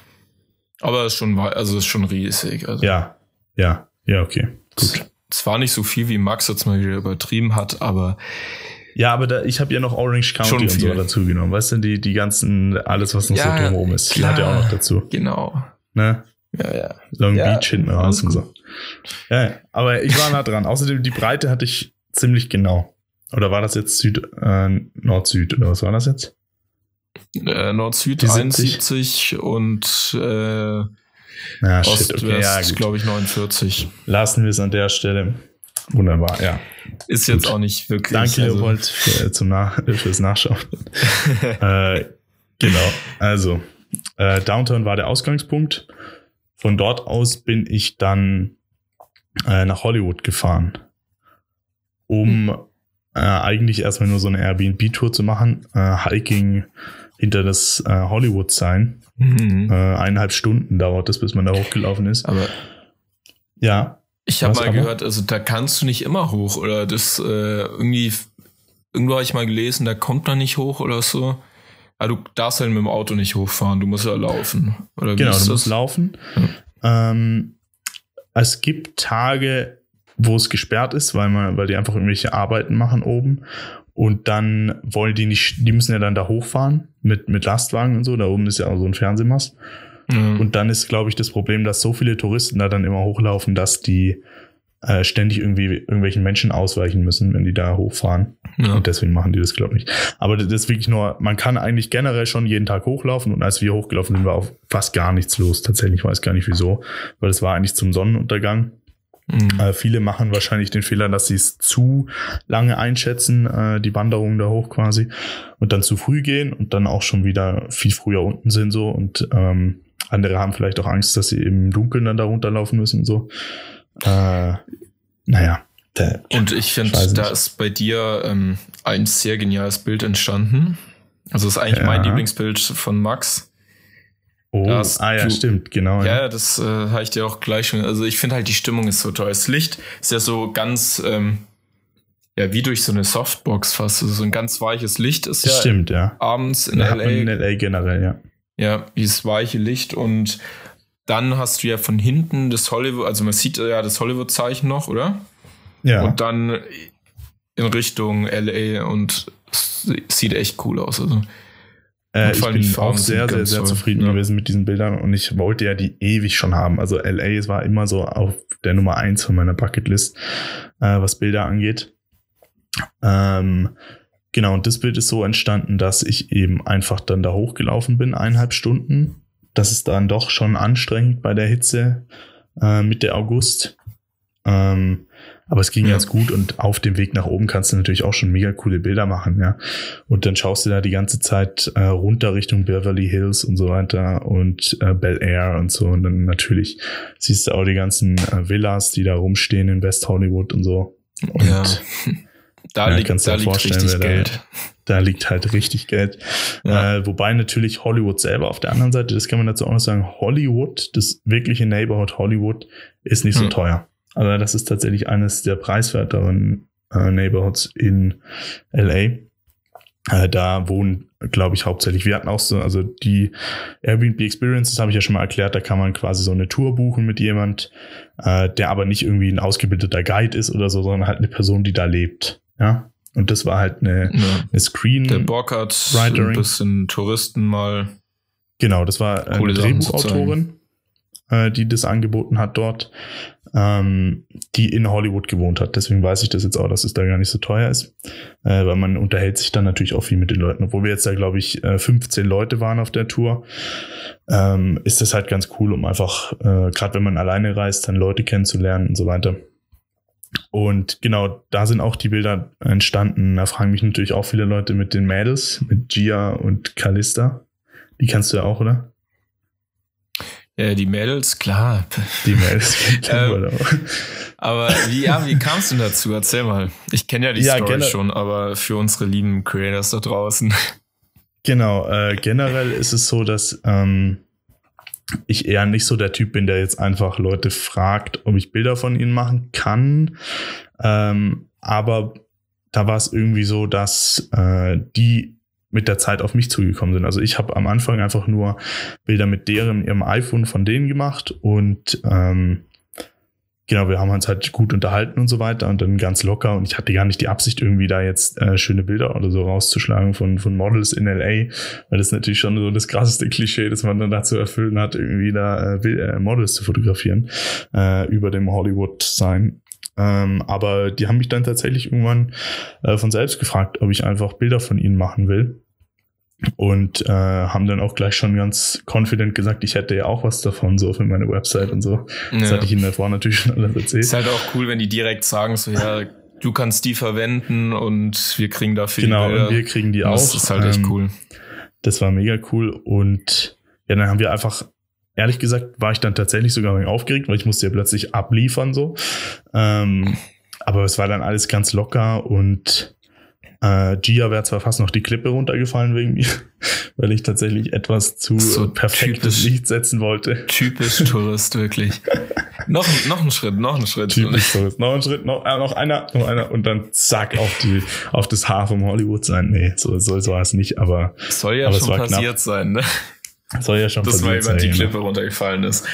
Aber ist schon, also ist schon riesig. Also. Ja, ja, ja, okay. Gut. Es war nicht so viel, wie Max jetzt mal wieder übertrieben hat, aber. Ja, aber da, ich habe ja noch Orange County und so dazu genommen. Weißt du, die, die ganzen, alles, was noch ja, so drumherum ist, klar, hat ja auch noch dazu. Genau. Ne? Ja, ja. Long ja, Beach hinten raus und so. Ja, aber ich war nah dran. Außerdem, die Breite hatte ich ziemlich genau. Oder war das jetzt Süd, äh, Nord-Süd oder was war das jetzt? Äh, Nord-Süd 71 und äh, ja, Ost-West, okay, ja, glaube ich, 49. Lassen wir es an der Stelle. Wunderbar, ja. Ist jetzt Gut. auch nicht wirklich. Danke, also. Leopold, für, zum Nach fürs Nachschauen. äh, genau, also äh, Downtown war der Ausgangspunkt. Von dort aus bin ich dann äh, nach Hollywood gefahren, um hm. äh, eigentlich erstmal nur so eine Airbnb-Tour zu machen. Äh, Hiking hinter das äh, Hollywood sein. Mhm. Äh, eineinhalb Stunden dauert es, bis man da hochgelaufen ist. Aber ja. Ich habe mal aber? gehört, also da kannst du nicht immer hoch oder das äh, irgendwie irgendwo habe ich mal gelesen, da kommt man nicht hoch oder so. Aber du darfst halt mit dem Auto nicht hochfahren, du musst ja laufen. Oder genau, du das? musst laufen. Ja. Ähm, es gibt Tage, wo es gesperrt ist, weil man, weil die einfach irgendwelche Arbeiten machen oben. Und dann wollen die nicht, die müssen ja dann da hochfahren mit, mit Lastwagen und so. Da oben ist ja auch so ein Fernsehmast. Mhm. Und dann ist, glaube ich, das Problem, dass so viele Touristen da dann immer hochlaufen, dass die äh, ständig irgendwie irgendwelchen Menschen ausweichen müssen, wenn die da hochfahren. Ja. Und deswegen machen die das, glaube ich, nicht. Aber das ist wirklich nur, man kann eigentlich generell schon jeden Tag hochlaufen und als wir hochgelaufen sind, war auch fast gar nichts los. Tatsächlich weiß gar nicht wieso, weil es war eigentlich zum Sonnenuntergang. Mhm. Äh, viele machen wahrscheinlich den Fehler, dass sie es zu lange einschätzen, äh, die Wanderung da hoch quasi, und dann zu früh gehen und dann auch schon wieder viel früher unten sind so und ähm, andere haben vielleicht auch Angst, dass sie im Dunkeln dann da runterlaufen müssen und so. Äh, naja. Und ich finde, da ist bei dir ähm, ein sehr geniales Bild entstanden. Also ist eigentlich ja. mein Lieblingsbild von Max. Oh, ah ja, du, stimmt, genau. Ja, ja das äh, habe ich dir auch gleich schon. Also ich finde halt, die Stimmung ist so toll. Das Licht ist ja so ganz, ähm, ja, wie durch so eine Softbox fast. Also so ein ganz weiches Licht ist ja. Stimmt, ja. Abends in ja, LA. In LA generell, ja. Ja, dieses weiche Licht und dann hast du ja von hinten das Hollywood, also man sieht ja das Hollywood-Zeichen noch, oder? Ja. Und dann in Richtung LA und sieht echt cool aus. Also. Äh, ich bin auch sehr, sehr, sehr zufrieden ja. gewesen mit diesen Bildern und ich wollte ja die ewig schon haben. Also LA war immer so auf der Nummer eins von meiner Bucketlist, äh, was Bilder angeht. Ähm, genau, und das Bild ist so entstanden, dass ich eben einfach dann da hochgelaufen bin, eineinhalb Stunden das ist dann doch schon anstrengend bei der Hitze äh, Mitte August. Ähm, aber es ging ja. ganz gut und auf dem Weg nach oben kannst du natürlich auch schon mega coole Bilder machen, ja. Und dann schaust du da die ganze Zeit äh, runter Richtung Beverly Hills und so weiter und äh, Bel Air und so. Und dann natürlich siehst du auch die ganzen äh, Villas, die da rumstehen in West Hollywood und so. Und ja. Da ja, liegt, kannst da liegt richtig Geld. Da, da, liegt halt richtig Geld. Ja. Äh, wobei natürlich Hollywood selber auf der anderen Seite, das kann man dazu auch noch sagen, Hollywood, das wirkliche Neighborhood Hollywood, ist nicht so hm. teuer. Also das ist tatsächlich eines der preiswerteren äh, Neighborhoods in LA. Äh, da wohnen, glaube ich, hauptsächlich. Wir hatten auch so, also die Airbnb Experiences habe ich ja schon mal erklärt, da kann man quasi so eine Tour buchen mit jemand, äh, der aber nicht irgendwie ein ausgebildeter Guide ist oder so, sondern halt eine Person, die da lebt. Ja. Und das war halt eine, ja. eine Screen. Der Bock hat ein bisschen Touristen mal. Genau, das war eine Drehbuchautorin. äh, die das angeboten hat dort, ähm, die in Hollywood gewohnt hat. Deswegen weiß ich das jetzt auch, dass es da gar nicht so teuer ist, äh, weil man unterhält sich dann natürlich auch viel mit den Leuten. Obwohl wir jetzt da, glaube ich, 15 äh, Leute waren auf der Tour, ähm, ist das halt ganz cool, um einfach, äh, gerade wenn man alleine reist, dann Leute kennenzulernen und so weiter. Und genau, da sind auch die Bilder entstanden. Da fragen mich natürlich auch viele Leute mit den Mädels, mit Gia und Callista. Die kannst du ja auch, oder? Ja, die Mädels, klar. Die Mädels ähm, Aber wie, ja, wie kamst du dazu? Erzähl mal. Ich kenne ja die ja, Story schon, aber für unsere lieben Creators da draußen. Genau, äh, generell ist es so, dass ähm, ich eher nicht so der Typ bin, der jetzt einfach Leute fragt, ob ich Bilder von ihnen machen kann. Ähm, aber da war es irgendwie so, dass äh, die mit der Zeit auf mich zugekommen sind. Also ich habe am Anfang einfach nur Bilder mit deren ihrem iPhone von denen gemacht und ähm, genau, wir haben uns halt gut unterhalten und so weiter und dann ganz locker und ich hatte gar nicht die Absicht, irgendwie da jetzt äh, schöne Bilder oder so rauszuschlagen von, von Models in LA, weil das natürlich schon so das krasseste Klischee, das man dann dazu erfüllen hat, irgendwie da äh, äh, Models zu fotografieren äh, über dem Hollywood-Sign. Ähm, aber die haben mich dann tatsächlich irgendwann äh, von selbst gefragt, ob ich einfach Bilder von ihnen machen will und äh, haben dann auch gleich schon ganz confident gesagt, ich hätte ja auch was davon, so für meine Website und so. Ja. Das hatte ich ihnen davor natürlich schon alles erzählt. Ist halt auch cool, wenn die direkt sagen, so ja, du kannst die verwenden und wir kriegen dafür genau, die. Genau, und wir kriegen die auch. Das ist halt echt ähm, cool. Das war mega cool und ja, dann haben wir einfach ehrlich gesagt war ich dann tatsächlich sogar aufgeregt, weil ich musste ja plötzlich abliefern so. Ähm, aber es war dann alles ganz locker und äh, Gia wäre zwar fast noch die Klippe runtergefallen wegen mir, weil ich tatsächlich etwas zu so perfektes typisch, Licht setzen wollte. Typisch Tourist, wirklich. noch, noch ein Schritt, noch ein Schritt. Typisch Tourist. Noch ein Schritt, noch, äh, noch einer, noch einer und dann zack auf die, auf das Haar vom Hollywood sein. Nee, so, so, so war es nicht, aber. Soll ja aber schon passiert knapp. sein, ne? Soll ja schon Dass mal jemand die Klippe ne? runtergefallen ist.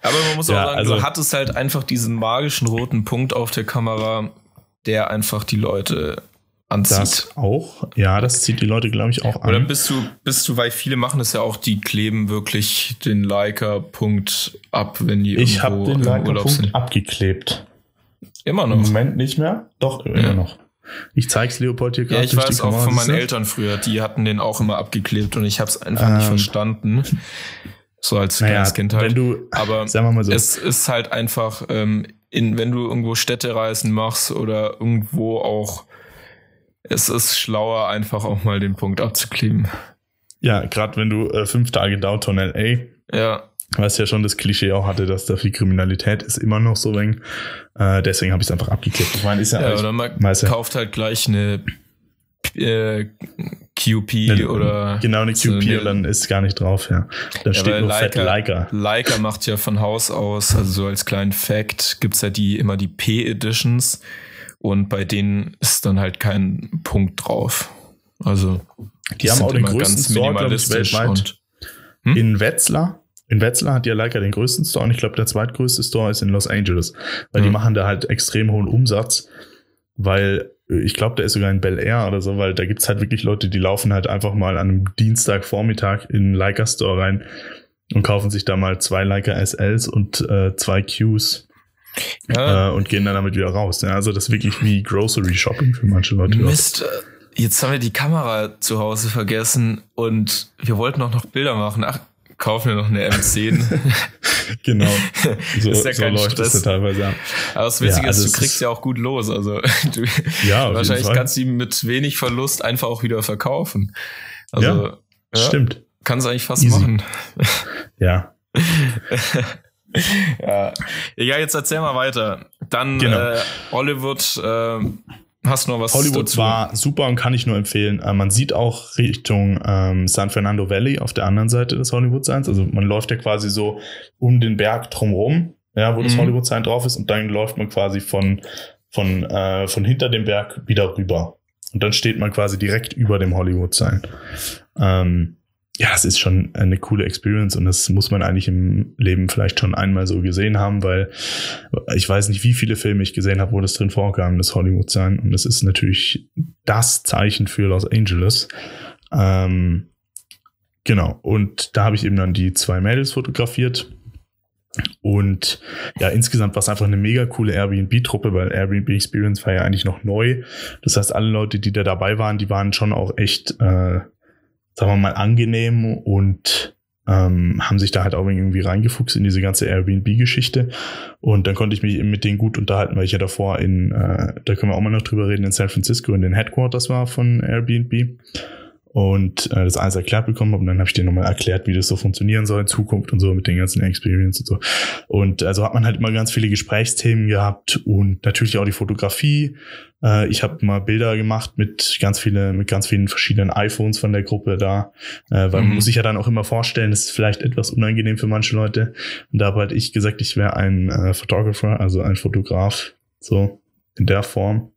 Aber man muss auch ja, sagen, also, du hattest halt einfach diesen magischen roten Punkt auf der Kamera, der einfach die Leute anzieht. Das auch. Ja, das zieht die Leute, glaube ich, auch an. Oder bist du, bist du, weil viele machen es ja auch, die kleben wirklich den Leica-Punkt ab, wenn die Ich habe den Leica-Punkt abgeklebt. Immer noch. Im Moment nicht mehr. Doch, immer ja. noch. Ich zeig's Leopold hier gerade. Ja, ich weiß auch von meinen Eltern früher, die hatten den auch immer abgeklebt und ich habe es einfach ähm, nicht verstanden. So als naja, kleines Kind halt. Wenn du, Aber sagen wir mal so. es ist halt einfach, ähm, in, wenn du irgendwo Städtereisen machst oder irgendwo auch es ist schlauer, einfach auch mal den Punkt abzukleben. Ja, gerade wenn du äh, fünf Tage Downtown LA, ja. was ja schon das Klischee auch hatte, dass da viel Kriminalität ist, immer noch so wenig. Äh, deswegen habe ich es einfach abgeklebt. Ich meine, ist ja, ja oder man kauft halt gleich eine äh, QP ne, oder genau eine QP so eine, dann ist gar nicht drauf, ja. Dann ja, steht nur Leica, Fett Leica. Leica macht ja von Haus aus, also so als kleinen Fact, gibt's ja die immer die P-Editions und bei denen ist dann halt kein Punkt drauf. Also die haben auch den größten Store, glaube ich, weltweit. Und, hm? In Wetzlar. In Wetzlar hat ja Leica den größten Store und ich glaube, der zweitgrößte Store ist in Los Angeles, weil hm. die machen da halt extrem hohen Umsatz, weil ich glaube, der ist sogar in Bel Air oder so, weil da gibt's halt wirklich Leute, die laufen halt einfach mal an einem Dienstagvormittag in den Leica Store rein und kaufen sich da mal zwei Leica SLs und äh, zwei Qs ja. äh, und gehen dann damit wieder raus. Ja, also das ist wirklich wie Grocery Shopping für manche Leute. Mist, äh, jetzt haben wir die Kamera zu Hause vergessen und wir wollten auch noch Bilder machen. Ach, kaufen wir noch eine M10. genau. So, ist ja so läuft Stress. das teilweise. Ja. Aber das Witzige ja, also ist, du kriegst ja auch gut los. Also du, ja, wahrscheinlich kannst du die mit wenig Verlust einfach auch wieder verkaufen. Also, ja, stimmt. Kannst du eigentlich fast Easy. machen. Ja. ja. ja, jetzt erzähl mal weiter. Dann genau. äh, Hollywood, äh, hast du noch was Hollywood dazu? war super und kann ich nur empfehlen. Äh, man sieht auch Richtung ähm, San Fernando Valley auf der anderen Seite des Hollywood Signs. Also man läuft ja quasi so um den Berg drumherum, ja, wo mhm. das Hollywood Sign drauf ist und dann läuft man quasi von von äh, von hinter dem Berg wieder rüber. Und dann steht man quasi direkt über dem Hollywood Sign. Ähm, ja, es ist schon eine coole Experience und das muss man eigentlich im Leben vielleicht schon einmal so gesehen haben, weil ich weiß nicht, wie viele Filme ich gesehen habe, wo das drin vorkam, das Hollywood sein. Und das ist natürlich das Zeichen für Los Angeles. Ähm, genau. Und da habe ich eben dann die zwei Mädels fotografiert. Und ja, insgesamt war es einfach eine mega coole Airbnb-Truppe, weil Airbnb Experience war ja eigentlich noch neu. Das heißt, alle Leute, die da dabei waren, die waren schon auch echt, äh, sagen wir mal, angenehm und ähm, haben sich da halt auch irgendwie reingefuchst in diese ganze Airbnb-Geschichte. Und dann konnte ich mich eben mit denen gut unterhalten, weil ich ja davor in, äh, da können wir auch mal noch drüber reden, in San Francisco in den Headquarters war von Airbnb und äh, das alles erklärt bekommen habe. Und dann habe ich dir nochmal erklärt, wie das so funktionieren soll in Zukunft und so mit den ganzen Experience und so. Und also hat man halt immer ganz viele Gesprächsthemen gehabt und natürlich auch die Fotografie. Äh, ich habe mal Bilder gemacht mit ganz viele, mit ganz vielen verschiedenen iPhones von der Gruppe da, äh, weil mhm. man muss sich ja dann auch immer vorstellen, das ist vielleicht etwas unangenehm für manche Leute. Und da habe halt ich gesagt, ich wäre ein äh, Photographer, also ein Fotograf, so in der Form.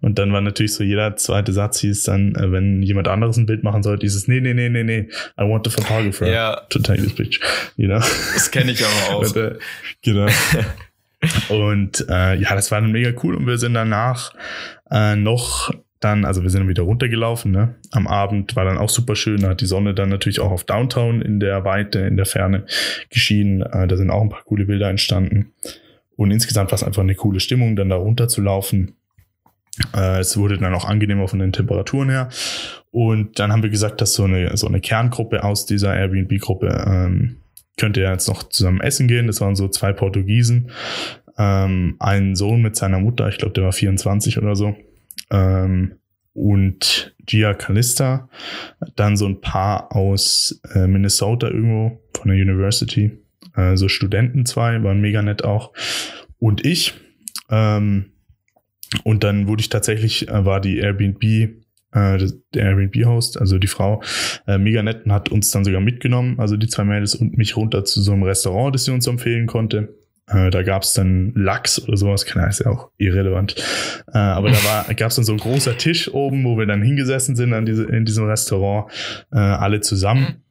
Und dann war natürlich so jeder zweite Satz hieß dann, äh, wenn jemand anderes ein Bild machen soll, dieses nee, nee, nee, nee, nee, I want the photographer ja. to take this picture. You know? Das kenne ich aber auch. Und, äh, genau. und äh, ja, das war dann mega cool und wir sind danach äh, noch dann, also wir sind dann wieder runtergelaufen, ne? Am Abend war dann auch super schön, da hat die Sonne dann natürlich auch auf Downtown in der Weite, in der Ferne geschienen. Äh, da sind auch ein paar coole Bilder entstanden. Und insgesamt war es einfach eine coole Stimmung, dann da runterzulaufen es wurde dann auch angenehmer von den Temperaturen her. Und dann haben wir gesagt, dass so eine, so eine Kerngruppe aus dieser Airbnb-Gruppe ähm, könnte ja jetzt noch zusammen essen gehen. Das waren so zwei Portugiesen. Ähm, ein Sohn mit seiner Mutter, ich glaube, der war 24 oder so. Ähm, und Gia Calista. Dann so ein paar aus äh, Minnesota irgendwo von der University. Äh, so Studenten zwei, waren mega nett auch. Und ich. Ähm, und dann wurde ich tatsächlich, äh, war die Airbnb, äh, der Airbnb-Host, also die Frau, äh, mega nett und hat uns dann sogar mitgenommen, also die zwei Mädels und mich runter zu so einem Restaurant, das sie uns empfehlen konnte. Äh, da gab's dann Lachs oder sowas, keine Ahnung, ist ja auch irrelevant. Äh, aber da war, gab's dann so ein großer Tisch oben, wo wir dann hingesessen sind an diese, in diesem Restaurant, äh, alle zusammen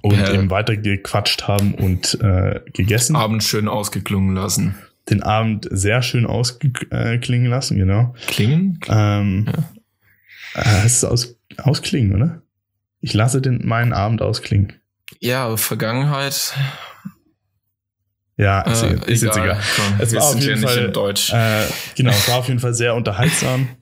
und eben weiter gequatscht haben und äh, gegessen. Abend schön ausgeklungen lassen den Abend sehr schön ausklingen lassen, genau. Klingen? Ähm, ja. Äh, es ist aus, ausklingen, oder? Ich lasse den, meinen Abend ausklingen. Ja, Vergangenheit. Ja, ist, äh, ist jetzt egal. Komm, es war auf jeden Fall, Deutsch. Äh, genau, es war auf jeden Fall sehr unterhaltsam.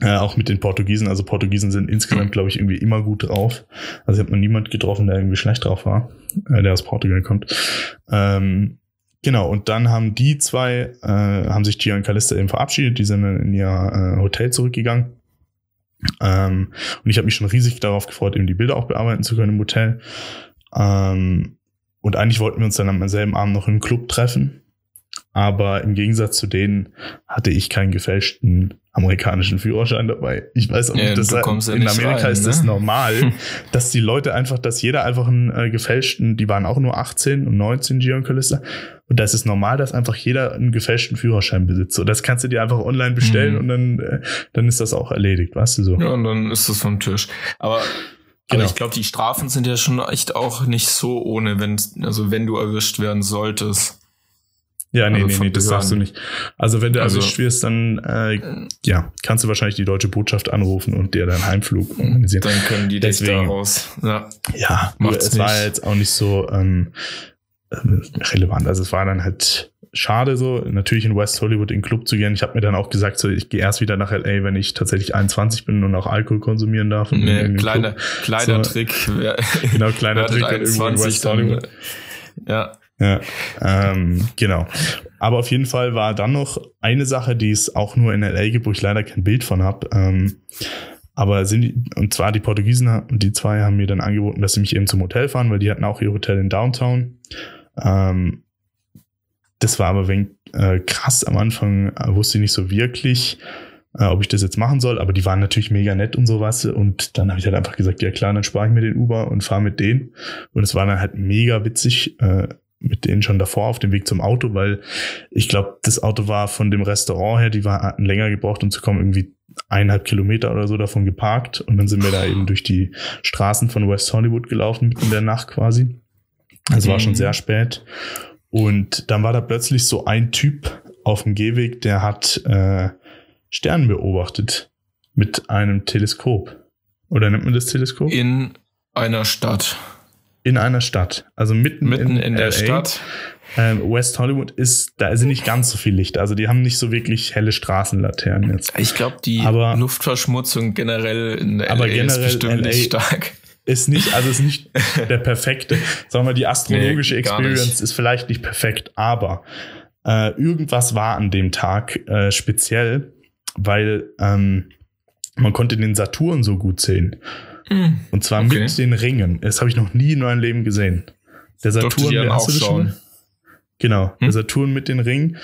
Äh, auch mit den Portugiesen. Also Portugiesen sind insgesamt, glaube ich, irgendwie immer gut drauf. Also ich habe noch niemand getroffen, der irgendwie schlecht drauf war, äh, der aus Portugal kommt. Ähm, Genau, und dann haben die zwei, äh, haben sich Gia und Callista eben verabschiedet, die sind in ihr äh, Hotel zurückgegangen. Ähm, und ich habe mich schon riesig darauf gefreut, eben die Bilder auch bearbeiten zu können im Hotel. Ähm, und eigentlich wollten wir uns dann am selben Abend noch im Club treffen. Aber im Gegensatz zu denen hatte ich keinen gefälschten amerikanischen Führerschein dabei. Ich weiß auch nicht, dass ja in Amerika rein, ist das ne? normal, dass die Leute einfach, dass jeder einfach einen äh, gefälschten, die waren auch nur 18 und 19 Gion Calista. Und das ist normal, dass einfach jeder einen gefälschten Führerschein besitzt. Und das kannst du dir einfach online bestellen mhm. und dann, äh, dann ist das auch erledigt, weißt du so. Ja, und dann ist das vom Tisch. Aber Genau. Aber ich glaube, die Strafen sind ja schon echt auch nicht so ohne, wenn, also wenn du erwischt werden solltest. Ja, nee, also nee, nee, das sagst du nicht. Also wenn du also, erwischt wirst, dann äh, ja, kannst du wahrscheinlich die deutsche Botschaft anrufen und dir deinen Heimflug organisieren. Dann können die Deswegen, dich da raus. Ja, ja es nicht. war jetzt auch nicht so ähm, äh, relevant. Also es war dann halt schade so, natürlich in West Hollywood in den Club zu gehen. Ich habe mir dann auch gesagt, so, ich gehe erst wieder nach LA, wenn ich tatsächlich 21 bin und auch Alkohol konsumieren darf. Nee, kleiner, kleiner so, Trick. genau, kleiner Trick irgendwo in West Hollywood. ja. Ja, ähm, genau. Aber auf jeden Fall war dann noch eine Sache, die es auch nur in LA gibt, wo ich leider kein Bild von habe. Ähm, aber sind die, und zwar die Portugiesen und die zwei haben mir dann angeboten, dass sie mich eben zum Hotel fahren, weil die hatten auch ihr Hotel in Downtown. Ähm, das war aber wenig äh, krass am Anfang, äh, wusste ich nicht so wirklich, äh, ob ich das jetzt machen soll, aber die waren natürlich mega nett und sowas. Und dann habe ich halt einfach gesagt, ja klar, dann spare ich mir den Uber und fahre mit denen. Und es war dann halt mega witzig. Äh, mit denen schon davor auf dem Weg zum Auto, weil ich glaube, das Auto war von dem Restaurant her, die war, hatten länger gebraucht, um zu kommen, irgendwie eineinhalb Kilometer oder so davon geparkt. Und dann sind wir da eben durch die Straßen von West Hollywood gelaufen, mitten in der Nacht quasi. Also war schon mhm. sehr spät. Und dann war da plötzlich so ein Typ auf dem Gehweg, der hat äh, Sterne beobachtet mit einem Teleskop. Oder nennt man das Teleskop? In einer Stadt. in einer Stadt, also mitten, mitten in, in der LA. Stadt. Ähm, West Hollywood ist, da sind nicht ganz so viel Licht. Also die haben nicht so wirklich helle Straßenlaternen jetzt. Ich glaube, die aber, Luftverschmutzung generell in der aber LA generell ist bestimmt LA nicht stark. Ist nicht, also ist nicht der perfekte. Sagen wir, die astrologische nee, Experience ist vielleicht nicht perfekt, aber äh, irgendwas war an dem Tag äh, speziell, weil ähm, man konnte den Saturn so gut sehen. Mm, Und zwar okay. mit den Ringen. Das habe ich noch nie in meinem Leben gesehen. Der Saturn, der, hast du das schon? Genau, hm? der Saturn mit den Ringen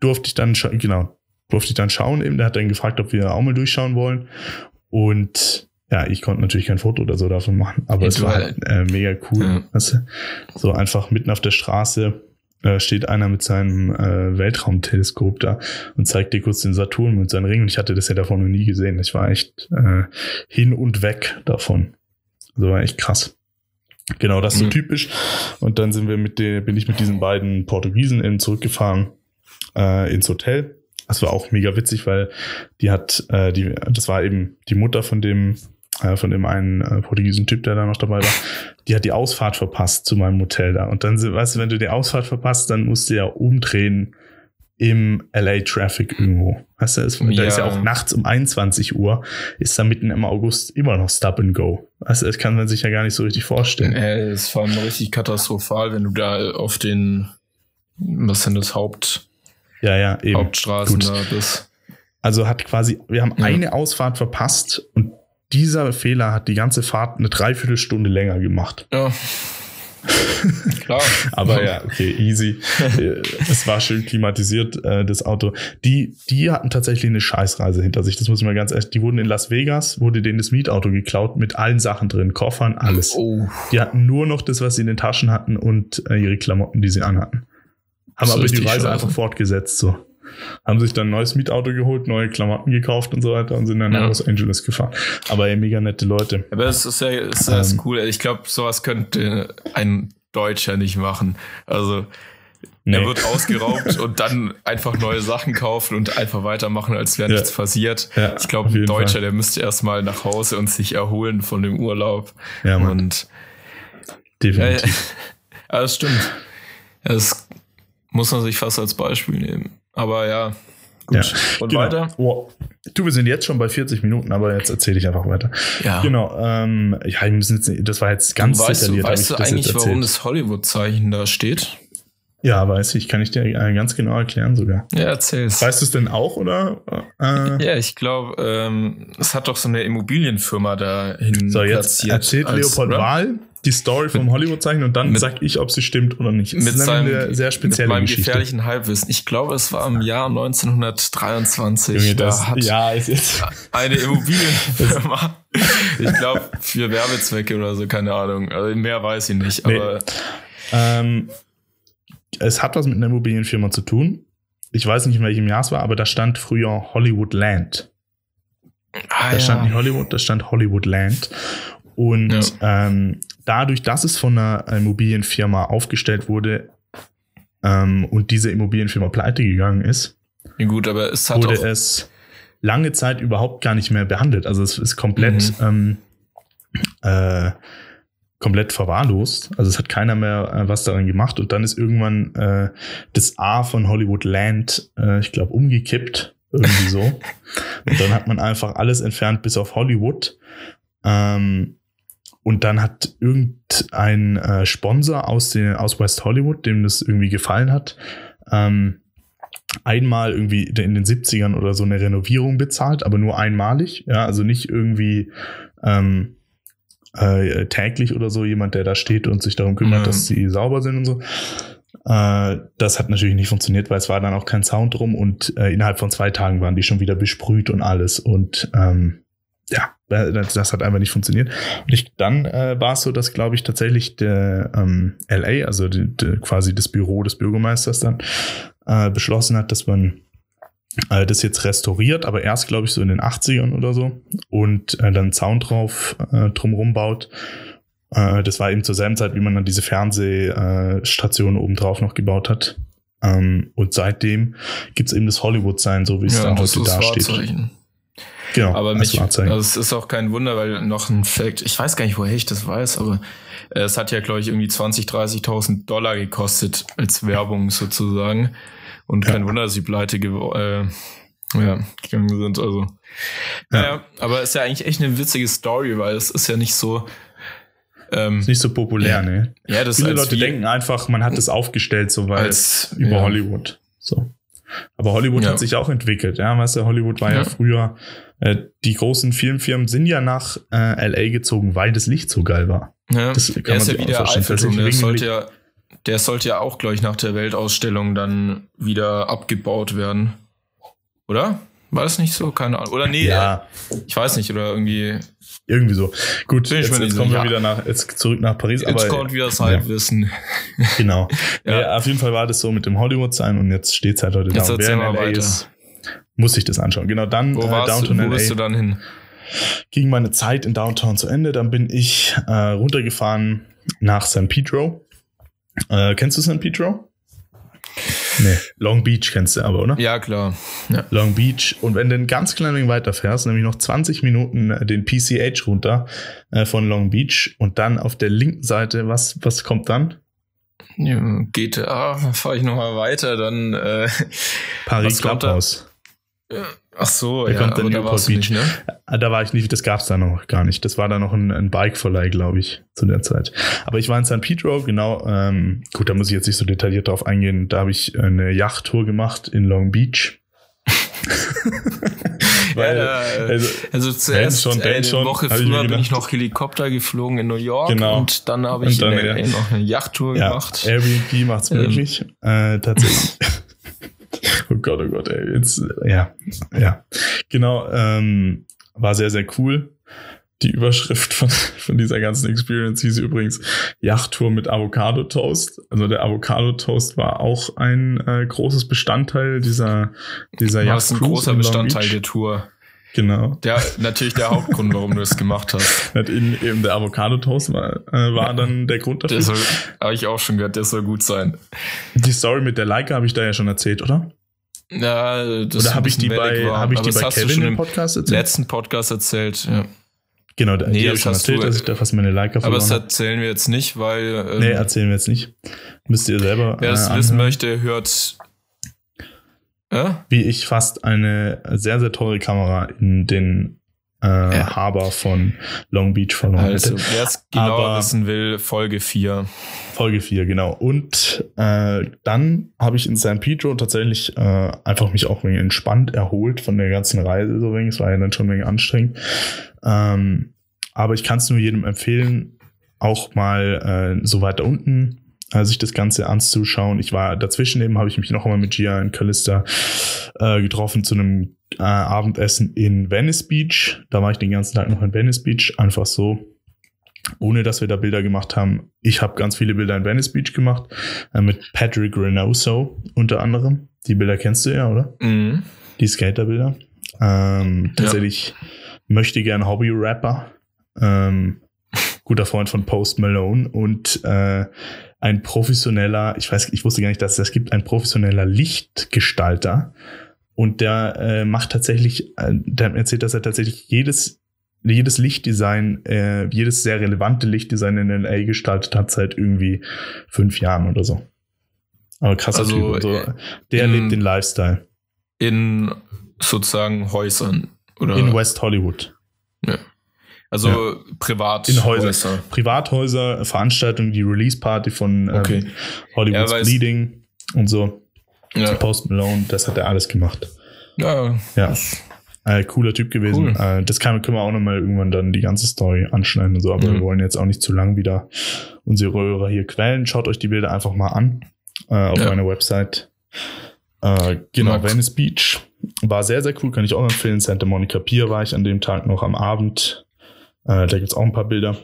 durfte ich dann schauen, genau, durfte ich dann schauen eben. Der hat dann gefragt, ob wir auch mal durchschauen wollen. Und ja, ich konnte natürlich kein Foto oder so davon machen, aber ja, es war halt, äh, mega cool. Ja. Weißt du? So einfach mitten auf der Straße äh, steht einer mit seinem äh, Weltraumteleskop da und zeigt dir kurz den Saturn mit seinen Ringen. Und ich hatte das ja davon noch nie gesehen. Ich war echt äh, hin und weg davon. Also war echt krass. Genau, das ist so mhm. typisch. Und dann sind wir mit der, bin ich mit diesen beiden Portugiesen eben zurückgefahren äh, ins Hotel. Das war auch mega witzig, weil die hat, äh, die, das war eben die Mutter von dem, äh, von dem einen äh, portugiesischen Typ, der da noch dabei war. Die hat die Ausfahrt verpasst zu meinem Hotel da. Und dann, weißt du, wenn du die Ausfahrt verpasst, dann musst du ja umdrehen im LA Traffic irgendwo. Weißt du, ist, ja. da ist ja auch nachts um 21 Uhr, ist da mitten im August immer noch Stop and Go. Du, das kann man sich ja gar nicht so richtig vorstellen. Äh, ist vor allem richtig katastrophal, wenn du da auf den, was sind das, Haupt, ja, ja, eben. Hauptstraßen Gut. da bist. Also hat quasi, wir haben ja. eine Ausfahrt verpasst und dieser Fehler hat die ganze Fahrt eine Dreiviertelstunde länger gemacht. Ja. Klar. Aber ja, okay, easy. es war schön klimatisiert, äh, das Auto. Die, die hatten tatsächlich eine Scheißreise hinter sich. Das muss man ganz ehrlich. Die wurden in Las Vegas, wurde denen das Mietauto geklaut mit allen Sachen drin, Koffern, alles. Oh. Die hatten nur noch das, was sie in den Taschen hatten und äh, ihre Klamotten, die sie anhatten. Haben aber die Reise einfach fortgesetzt, so haben sich dann ein neues Mietauto geholt, neue Klamotten gekauft und so weiter und sind dann ja. nach Los Angeles gefahren. Aber ey, mega nette Leute. Aber es ist ja, ist ja ähm, cool. Ich glaube, sowas könnte ein Deutscher nicht machen. Also Nee. Er wird ausgeraubt und dann einfach neue Sachen kaufen und einfach weitermachen, als wäre ja. nichts passiert. Ja, ich glaube, ein Deutscher, Fall. der müsste erstmal nach Hause und sich erholen von dem Urlaub. Ja, Mann. Und definitiv. Ja, das stimmt. Das muss man sich fast als Beispiel nehmen. Aber ja, gut. Ja. Und genau. weiter? Oh. Du, wir sind jetzt schon bei 40 Minuten, aber jetzt erzähle ich einfach weiter. Ja. Genau. Ähm, ja, wir müssen jetzt, das war jetzt ganz weißt detailliert. Du, weißt du eigentlich, warum das Hollywood-Zeichen da steht? Ja, weiß ich, kann ich dir äh, ganz genau erklären sogar. Ja, erzähl's. Weißt du es denn auch, oder? Äh, ja, ich glaube, ähm, es hat doch so eine Immobilienfirma dahin So, jetzt erzählt Leopold Wahl die Story vom Hollywood-Zeichen und dann mit, sag ich, ob sie stimmt oder nicht. Das mit ist seinem, eine sehr spezielle mit meinem Geschichte. gefährlichen Halbwissen. Ich glaube, es war im Jahr 1923. Junge, das, da hat ja, ist jetzt. eine Immobilienfirma, ich glaube, für Werbezwecke oder so, keine Ahnung. Also mehr weiß ich nicht, aber. Nee. Ähm, es hat was mit einer Immobilienfirma zu tun. Ich weiß nicht, in welchem Jahr es war, aber da stand früher Hollywood Land. Ah, da ja. stand nicht Hollywood, da stand Hollywood Land. Und ja. ähm, dadurch, dass es von einer Immobilienfirma aufgestellt wurde ähm, und diese Immobilienfirma pleite gegangen ist, ja, gut, aber es wurde es lange Zeit überhaupt gar nicht mehr behandelt. Also es ist komplett, mhm. ähm, äh, komplett verwahrlost. Also es hat keiner mehr äh, was daran gemacht. Und dann ist irgendwann äh, das A von Hollywood Land, äh, ich glaube, umgekippt. Irgendwie so. und dann hat man einfach alles entfernt bis auf Hollywood. Ähm, und dann hat irgendein äh, Sponsor aus, den, aus West Hollywood, dem das irgendwie gefallen hat, ähm, einmal irgendwie in den 70ern oder so eine Renovierung bezahlt, aber nur einmalig. Ja, also nicht irgendwie ähm, äh, täglich oder so jemand, der da steht und sich darum kümmert, mhm. dass sie sauber sind und so. Äh, das hat natürlich nicht funktioniert, weil es war dann auch kein Sound drum und äh, innerhalb von zwei Tagen waren die schon wieder besprüht und alles. Und ähm, ja, das hat einfach nicht funktioniert. Und ich, dann äh, war es so, dass, glaube ich, tatsächlich der ähm, LA, also die, die, quasi das Büro des Bürgermeisters dann, äh, beschlossen hat, dass man äh, das jetzt restauriert, aber erst, glaube ich, so in den 80ern oder so und äh, dann Zaun drauf äh, drumrum baut. Äh, das war eben zur selben Zeit, wie man dann diese Fernsehstation äh, obendrauf noch gebaut hat. Ähm, und seitdem gibt's eben das Hollywood-Sein, so wie es ja, da heute da steht. Genau. Aber mich, also es ist auch kein Wunder, weil noch ein Fact, ich weiß gar nicht, woher ich das weiß, aber äh, es hat ja, glaube ich, irgendwie 20, 30.000 Dollar gekostet als Werbung sozusagen. Und ja. kein Wunder, dass die pleite äh, ja, gegangen sind. Also, ja. naja, aber ist ja eigentlich echt eine witzige Story, weil es ist ja nicht so. Ähm, ist nicht so populär, ne? Ja, das Viele Leute denken einfach, man hat es aufgestellt, so weil als, über ja. Hollywood. So. Aber Hollywood ja. hat sich auch entwickelt, ja. Weißt du, Hollywood war ja, ja früher, äh, die großen Filmfirmen sind ja nach äh, LA gezogen, weil das Licht so geil war. Ja, das kann der ist ja wieder Eiffelturm, der sollte ja, der sollte ja auch gleich nach der Weltausstellung dann wieder abgebaut werden. Oder? War das nicht so? Keine Ahnung. Oder nee, ja. ich weiß nicht, oder irgendwie. Irgendwie so. Gut, jetzt, jetzt kommen wir ja. wieder nach, jetzt zurück nach Paris. Jetzt aber, kommt wieder das Halbwissen. Ja. Genau. ja. auf jeden Fall war das so mit dem Hollywood sein und jetzt steht es halt heute jetzt da. Wer in LA weiter. ist, muss ich das anschauen. Genau, dann wo äh, Downtown du, wo LA. bist du dann hin? Ging meine Zeit in Downtown zu Ende. Dann bin ich äh, runtergefahren nach San Pedro. Äh, kennst du San Pedro? Nee, Long Beach kennst du aber, oder? Ja, klar. Ja. Long Beach. Und wenn du ein ganz klein wenig weiterfährst, nämlich noch 20 Minuten äh, den PCH runter äh, von Long Beach und dann auf der linken Seite, was, was kommt dann? Ja, GTA, fahre ich nochmal weiter, dann äh, Paris Clubhouse. Ja, Ach so, da ja, kommt dann Newport Beach. Nicht, ne? Ah, da war ich nicht, das gab's da noch gar nicht. Das war da noch ein, ein Bike-Verleih, glaube ich, zu der Zeit. Aber ich war in San Pedro, genau. Ähm, gut, da muss ich jetzt nicht so detailliert drauf eingehen. Da habe ich eine Yachttour gemacht in Long Beach. Weil, ja, da, also, also zuerst schon, eine schon, Woche früher ich bin ich noch Helikopter geflogen in New York genau. und dann habe ich dann, in, ja. noch eine Yachttour ja, gemacht. Airbnb macht's möglich, ähm. äh, tatsächlich. oh Gott, oh Gott, ey. Jetzt, ja, ja. Genau, ähm, war sehr, sehr cool. Die Überschrift von, von dieser ganzen Experience hieß übrigens Yachttour mit Avocado Toast. Also der Avocado Toast war auch ein äh, großes Bestandteil dieser, dieser Yacht. War ein großer Bestandteil der Tour. Genau. Der, natürlich der Hauptgrund, warum du es gemacht hast. eben, eben der Avocado-Toast war, äh, war dann der Grund dafür. Der habe ich auch schon gehört, der soll gut sein. Die Story mit der Leica habe ich da ja schon erzählt, oder? Ja, das Oder habe ich die bei, hab ich die bei Kevin im Podcast erzählt? letzten Podcast erzählt, ja. Genau, nee, die habe ich schon erzählt, du, dass ich da fast meine Leica verloren Aber das erzählen wir jetzt nicht, weil... Ähm, nee, erzählen wir jetzt nicht. Müsst ihr selber Wer das äh, wissen möchte, hört ja? wie ich fast eine sehr, sehr teure Kamera in den äh, ja. Haber von Long Beach verloren also, hätte. Wer es genau Aber, wissen will, Folge 4. Folge 4, genau. Und äh, dann habe ich in San Pedro tatsächlich äh, einfach mich auch wenig entspannt erholt von der ganzen Reise. So wenig. Es war ja dann schon ein wenig anstrengend. Ähm, aber ich kann es nur jedem empfehlen, auch mal äh, so weiter unten äh, sich das Ganze anzuschauen. Ich war dazwischen eben, habe ich mich noch einmal mit Gia und Callista äh, getroffen zu einem äh, Abendessen in Venice Beach. Da war ich den ganzen Tag noch in Venice Beach, einfach so, ohne dass wir da Bilder gemacht haben. Ich habe ganz viele Bilder in Venice Beach gemacht, äh, mit Patrick Reynoso unter anderem. Die Bilder kennst du ja, oder? Mhm. Die Skaterbilder. Ähm, tatsächlich ja. möchte gern Hobby-Rapper. Ähm, guter Freund von Post Malone und äh, ein professioneller, ich weiß, ich wusste gar nicht, dass es das gibt, ein professioneller Lichtgestalter. Und der äh, macht tatsächlich, äh, der erzählt, dass er tatsächlich jedes, jedes Lichtdesign, äh, jedes sehr relevante Lichtdesign in LA gestaltet hat seit irgendwie fünf Jahren oder so. Aber krasser also, Typ. Also, der in, lebt den Lifestyle. In sozusagen Häusern, oder? In West Hollywood. Also ja. privat. In Häuser. Privathäuser, Veranstaltungen, die Release-Party von ähm, okay. Hollywood's ja, Bleeding und so. Ja. Post Malone, das hat er alles gemacht. Ja. Ja. Äh, cooler Typ gewesen. Cool. Äh, das kann, können wir auch nochmal irgendwann dann die ganze Story anschneiden und so, aber mhm. wir wollen jetzt auch nicht zu lang wieder unsere Röhrer hier quälen. Schaut euch die Bilder einfach mal an äh, auf ja. meiner Website. Äh, genau, Max. Venice Beach war sehr, sehr cool, kann ich auch empfehlen. Santa Monica Pier war ich an dem Tag noch am Abend. Äh, da gibt's auch ein paar Bilder.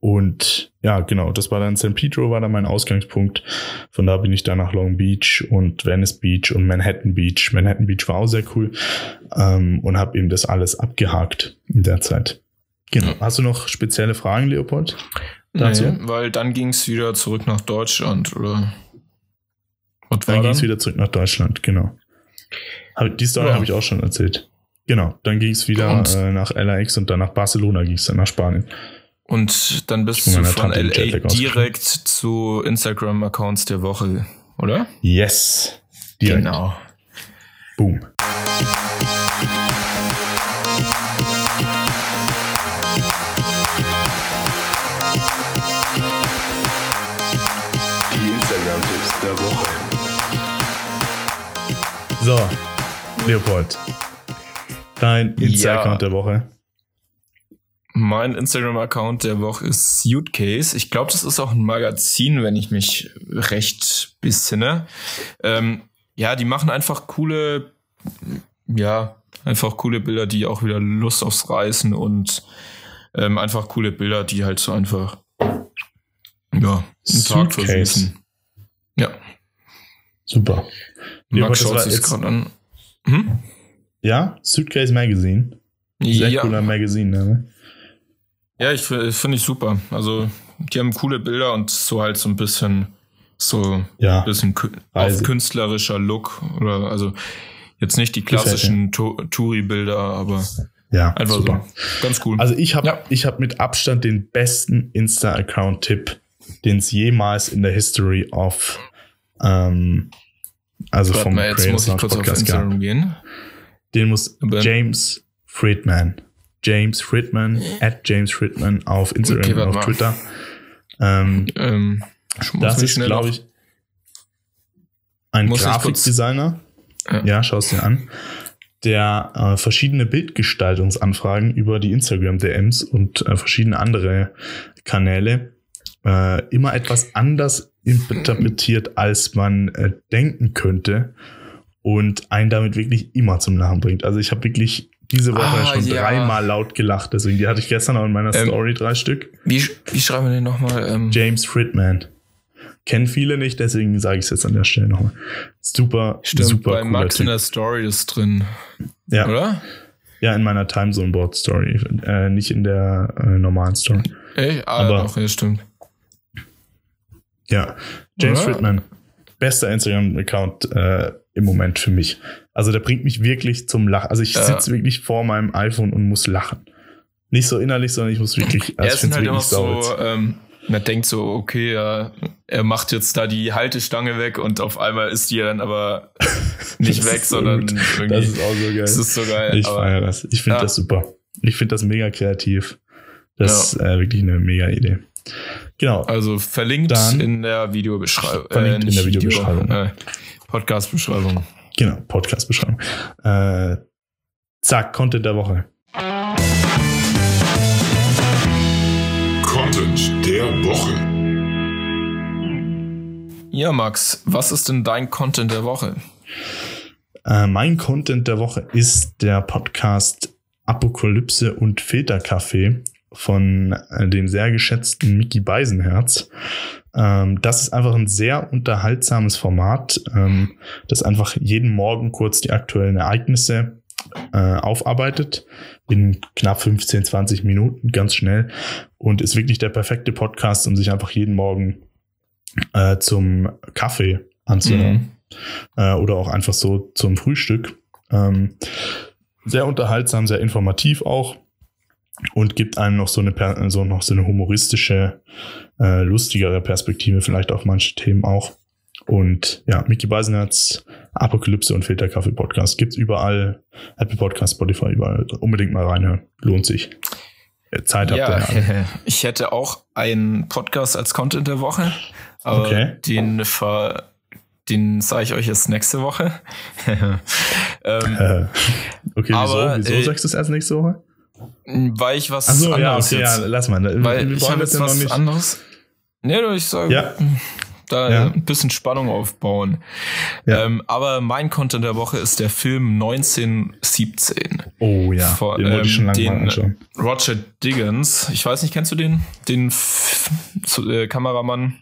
Und ja, genau, das war dann San Pedro, war dann mein Ausgangspunkt. Von da bin ich dann nach Long Beach und Venice Beach und Manhattan Beach. Manhattan Beach war auch sehr cool ähm, und habe eben das alles abgehakt in der Zeit. Genau. Hast du noch spezielle Fragen, Leopold? Dazu? Nee, weil dann ging es wieder zurück nach Deutschland, oder? Und dann ging es wieder zurück nach Deutschland, genau. Die Story ja. habe ich auch schon erzählt. Genau, dann ging es wieder äh, nach LAX und dann nach Barcelona ging es dann nach Spanien. Und dann bist du von LA direkt zu Instagram-Accounts der Woche, oder? Yes. Direkt. Genau. Boom. Die Instagram-Tipps der Woche. So, Leopold. Dein Insta-Account ja. der Woche. Mein Instagram-Account der Woche ist Suitcase. Ich glaube, das ist auch ein Magazin, wenn ich mich recht besinne. Ähm, ja, die machen einfach coole, ja, einfach coole Bilder, die auch wieder Lust aufs Reisen und ähm, einfach coole Bilder, die halt so einfach, ja, einen Tag versüßen. Ja. Super. Max schaut sich gerade an. Hm? Ja, Suitcase Magazine. Sehr ja. cooler Magazine-Name. Ja, ich finde ich super. Also, die haben coole Bilder und so halt so ein bisschen so ja, ein bisschen auf künstlerischer Look oder also jetzt nicht die klassischen Touri-Bilder, aber ja, einfach super. so ganz cool. Also ich habe ja. ich habe mit Abstand den besten Insta-Account-Tipp, den es jemals in der History of ähm, also Warte vom mal, jetzt muss ich kurz Podcast auf Instagram gab. gehen. Den muss James Friedman James Friedman, at James Friedman auf Instagram okay, und auf Twitter. Ähm, ähm, das ist, glaube ich, ein Grafikdesigner. Ja. ja, schau es dir an. Der äh, verschiedene Bildgestaltungsanfragen über die Instagram-DMs und äh, verschiedene andere Kanäle äh, immer etwas anders interpretiert, als man äh, denken könnte und einen damit wirklich immer zum Lachen bringt. Also ich habe wirklich diese Woche ah, schon ja. dreimal laut gelacht. Deswegen, die hatte ich gestern auch in meiner ähm, Story drei Stück. Wie, wie schreiben wir den nochmal? Ähm, James Friedman. Kennen viele nicht, deswegen sage ich es jetzt an der Stelle nochmal. Super, Stimmt, super bei Max typ. in der Story ist drin. Ja. Oder? Ja, in meiner Timezone Board Story, äh, nicht in der äh, normalen Story. Ey, ah, Aber, doch, ja, stimmt. Ja, James Oder? Friedman, bester Instagram-Account äh, im Moment für mich. Also der bringt mich wirklich zum Lachen. Also ich ja. sitze wirklich vor meinem iPhone und muss lachen. Nicht so innerlich, sondern ich muss wirklich. Also er ist halt immer so, ähm, man denkt so, okay, ja, er macht jetzt da die Haltestange weg und auf einmal ist die dann aber nicht weg, so sondern gut. irgendwie. Das ist auch so geil. Das ist so geil. Ich feiere das. Ich finde ja. das super. Ich finde das mega kreativ. Das ja. ist äh, wirklich eine mega Idee. Genau. Also verlinkt Dann in der Videobeschreibung. Verlinkt äh, in der Videobeschreibung. Video, äh, Podcast-Beschreibung. Genau, Podcast-Beschreibung. Äh, zack, Content der Woche. Content der Woche. Ja, Max, was ist denn dein Content der Woche? Äh, mein Content der Woche ist der Podcast Apokalypse und Filterkaffee von äh, dem sehr geschätzten Mickey Beisenherz. Ähm, das ist einfach ein sehr unterhaltsames Format, ähm, das einfach jeden Morgen kurz die aktuellen Ereignisse äh, aufarbeitet in knapp 15, 20 Minuten, ganz schnell und ist wirklich der perfekte Podcast, um sich einfach jeden Morgen äh, zum Kaffee anzuhören mhm. äh, oder auch einfach so zum Frühstück. Ähm, sehr unterhaltsam, sehr informativ auch und gibt einem noch so eine, so noch so eine humoristische, äh, lustigere Perspektive vielleicht auf manche Themen auch. Und ja, Mickey Beisenherz, Apokalypse und Filterkaffee Podcast gibt's überall. Apple Podcast, Spotify, überall. Unbedingt mal reinhören. Lohnt sich. Äh, Zeit habt ja, ihr. Ich hätte auch einen Podcast als Content der Woche. Aber okay. den ver den sage ich euch jetzt nächste Woche. ähm, okay, wieso? Aber, wieso äh, sagst du es erst nächste Woche? Weil ich was so, anderes ja, okay, jetzt, ja, lass mal. Weil ich habe jetzt was anderes. Nee, ich sage, ja. da ja. ein bisschen Spannung aufbauen. Ja. Ähm, aber mein Content der Woche ist der Film 1917. Oh ja, Von, den wollte ich schon lange den. Roger Diggins. Ich weiß nicht, kennst du den? Den F äh, Kameramann?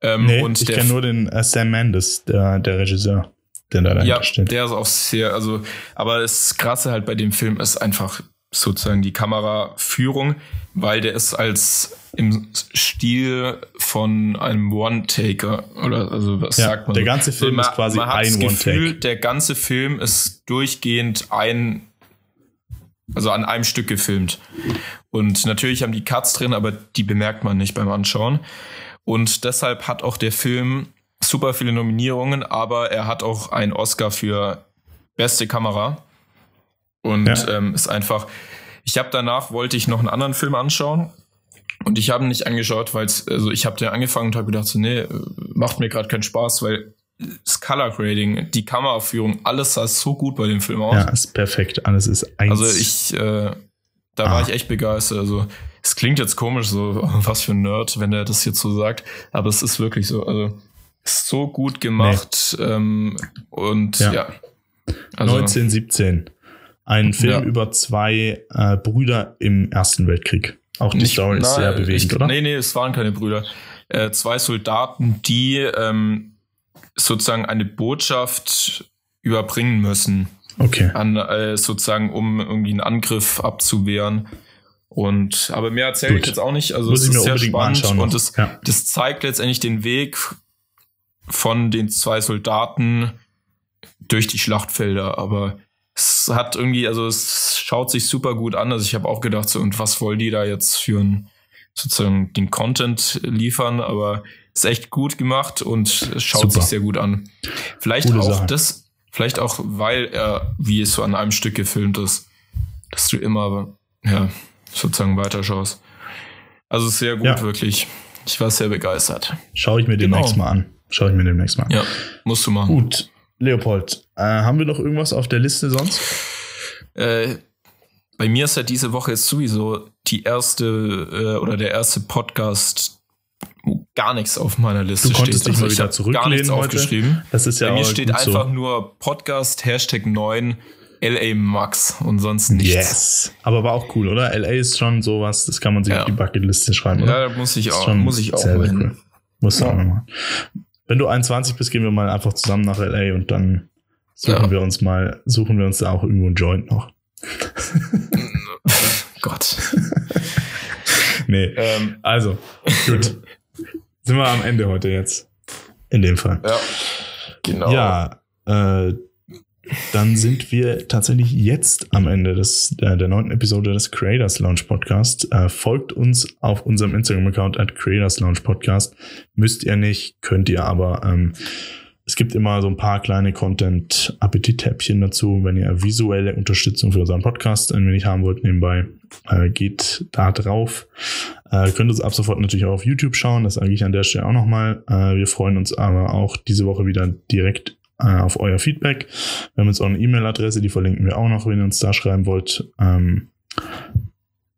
Ähm, nee, ich kenne nur den äh, Sam Mendes, der, der Regisseur der da ja, steht. Der ist auch sehr, also, aber das Krasse halt bei dem Film ist einfach, sozusagen die Kameraführung, weil der ist als im Stil von einem One-Taker oder also was ja, sagt man? Der ganze Film man, ist quasi man ein One-Take. Der ganze Film ist durchgehend ein, also an einem Stück gefilmt. Und natürlich haben die Cuts drin, aber die bemerkt man nicht beim Anschauen. Und deshalb hat auch der Film super viele Nominierungen, aber er hat auch einen Oscar für beste Kamera. Und ja. ähm, ist einfach, ich habe danach, wollte ich noch einen anderen Film anschauen. Und ich habe ihn nicht angeschaut, weil also ich habe den angefangen und habe gedacht, so, nee, macht mir gerade keinen Spaß, weil das Color Grading, die Kameraführung, alles sah so gut bei dem Film aus. Ja, ist perfekt. Alles ist eins. Also ich, äh, da ah. war ich echt begeistert. Also es klingt jetzt komisch, so was für ein Nerd, wenn er das jetzt so sagt, aber es ist wirklich so. Also ist so gut gemacht nee. ähm, und ja. ja. Also, 1917. Ein Film ja. über zwei äh, Brüder im Ersten Weltkrieg. Auch die Nicht, Story ist sehr bewegend, ich, oder? Nee, nee, es waren keine Brüder. Äh, zwei Soldaten, die ähm, sozusagen eine Botschaft überbringen müssen. Okay. An, äh, sozusagen, um irgendwie einen Angriff abzuwehren. Und aber mehr erzähle ich jetzt auch nicht. Also Muss es ist sehr spannend und das, ja. das zeigt letztendlich den Weg von den zwei Soldaten durch die Schlachtfelder. Aber es hat irgendwie, also es schaut sich super gut an. Also ich habe auch gedacht, so, und was wollen die da jetzt für ein, sozusagen den Content liefern? Aber ist echt gut gemacht und es schaut super. sich sehr gut an. Vielleicht Gute auch Sache. das, vielleicht auch, weil er, wie es so an einem Stück gefilmt ist, dass du immer, ja, sozusagen weiterschaust. Also sehr gut, ja. wirklich. Ich war sehr begeistert. Schaue ich mir demnächst genau. mal an. Schaue ich mir demnächst mal an. Ja, musst du machen. Gut, Leopold, äh, haben wir noch irgendwas auf der Liste sonst? Äh, bei mir ist ja diese Woche jetzt sowieso die erste äh, oder der erste Podcast, wo gar nichts auf meiner Liste du konntest steht. Dich also mal wieder zurücklehnen gar nichts heute. aufgeschrieben. Das ist ja Bei mir steht einfach so. nur Podcast Hashtag 9 LA Max und sonst nichts. Yes. Aber war auch cool, oder? LA ist schon sowas, das kann man sich ja. auf die Bucketliste schreiben, oder? Ja, da muss ich auch, muss ich auch sehr, sehr cool. Muss ja. auch nochmal. Wenn du 21 bist, gehen wir mal einfach zusammen nach LA und dann suchen ja. wir uns mal, suchen wir uns da auch irgendwo einen Joint noch. Gott. nee. Ähm. Also, gut. Sind wir am Ende heute jetzt. In dem Fall. Ja. Genau. Ja, äh, dann sind wir tatsächlich jetzt am Ende des, äh, der neunten Episode des Creators Launch Podcast. Äh, folgt uns auf unserem Instagram-Account at Creators Launch Podcast. Müsst ihr nicht, könnt ihr aber. Ähm, es gibt immer so ein paar kleine Content-Appetit-Häppchen dazu. Wenn ihr visuelle Unterstützung für unseren Podcast ein wenig haben wollt, nebenbei, äh, geht da drauf. Äh, könnt uns ab sofort natürlich auch auf YouTube schauen. Das sage ich an der Stelle auch nochmal. Äh, wir freuen uns aber auch diese Woche wieder direkt äh, auf euer Feedback. Wir haben jetzt auch eine E-Mail-Adresse, die verlinken wir auch noch, wenn ihr uns da schreiben wollt. Ähm,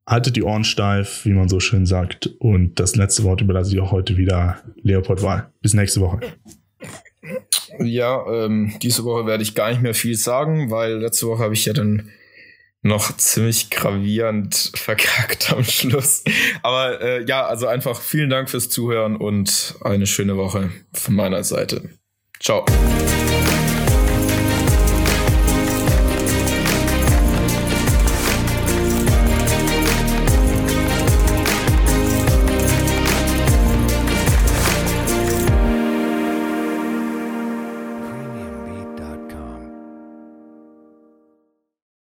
haltet die Ohren steif, wie man so schön sagt. Und das letzte Wort überlasse ich auch heute wieder Leopold Wahl. Bis nächste Woche. Ja, ähm, diese Woche werde ich gar nicht mehr viel sagen, weil letzte Woche habe ich ja dann noch ziemlich gravierend verkackt am Schluss. Aber äh, ja, also einfach vielen Dank fürs Zuhören und eine schöne Woche von meiner Seite. Ciao.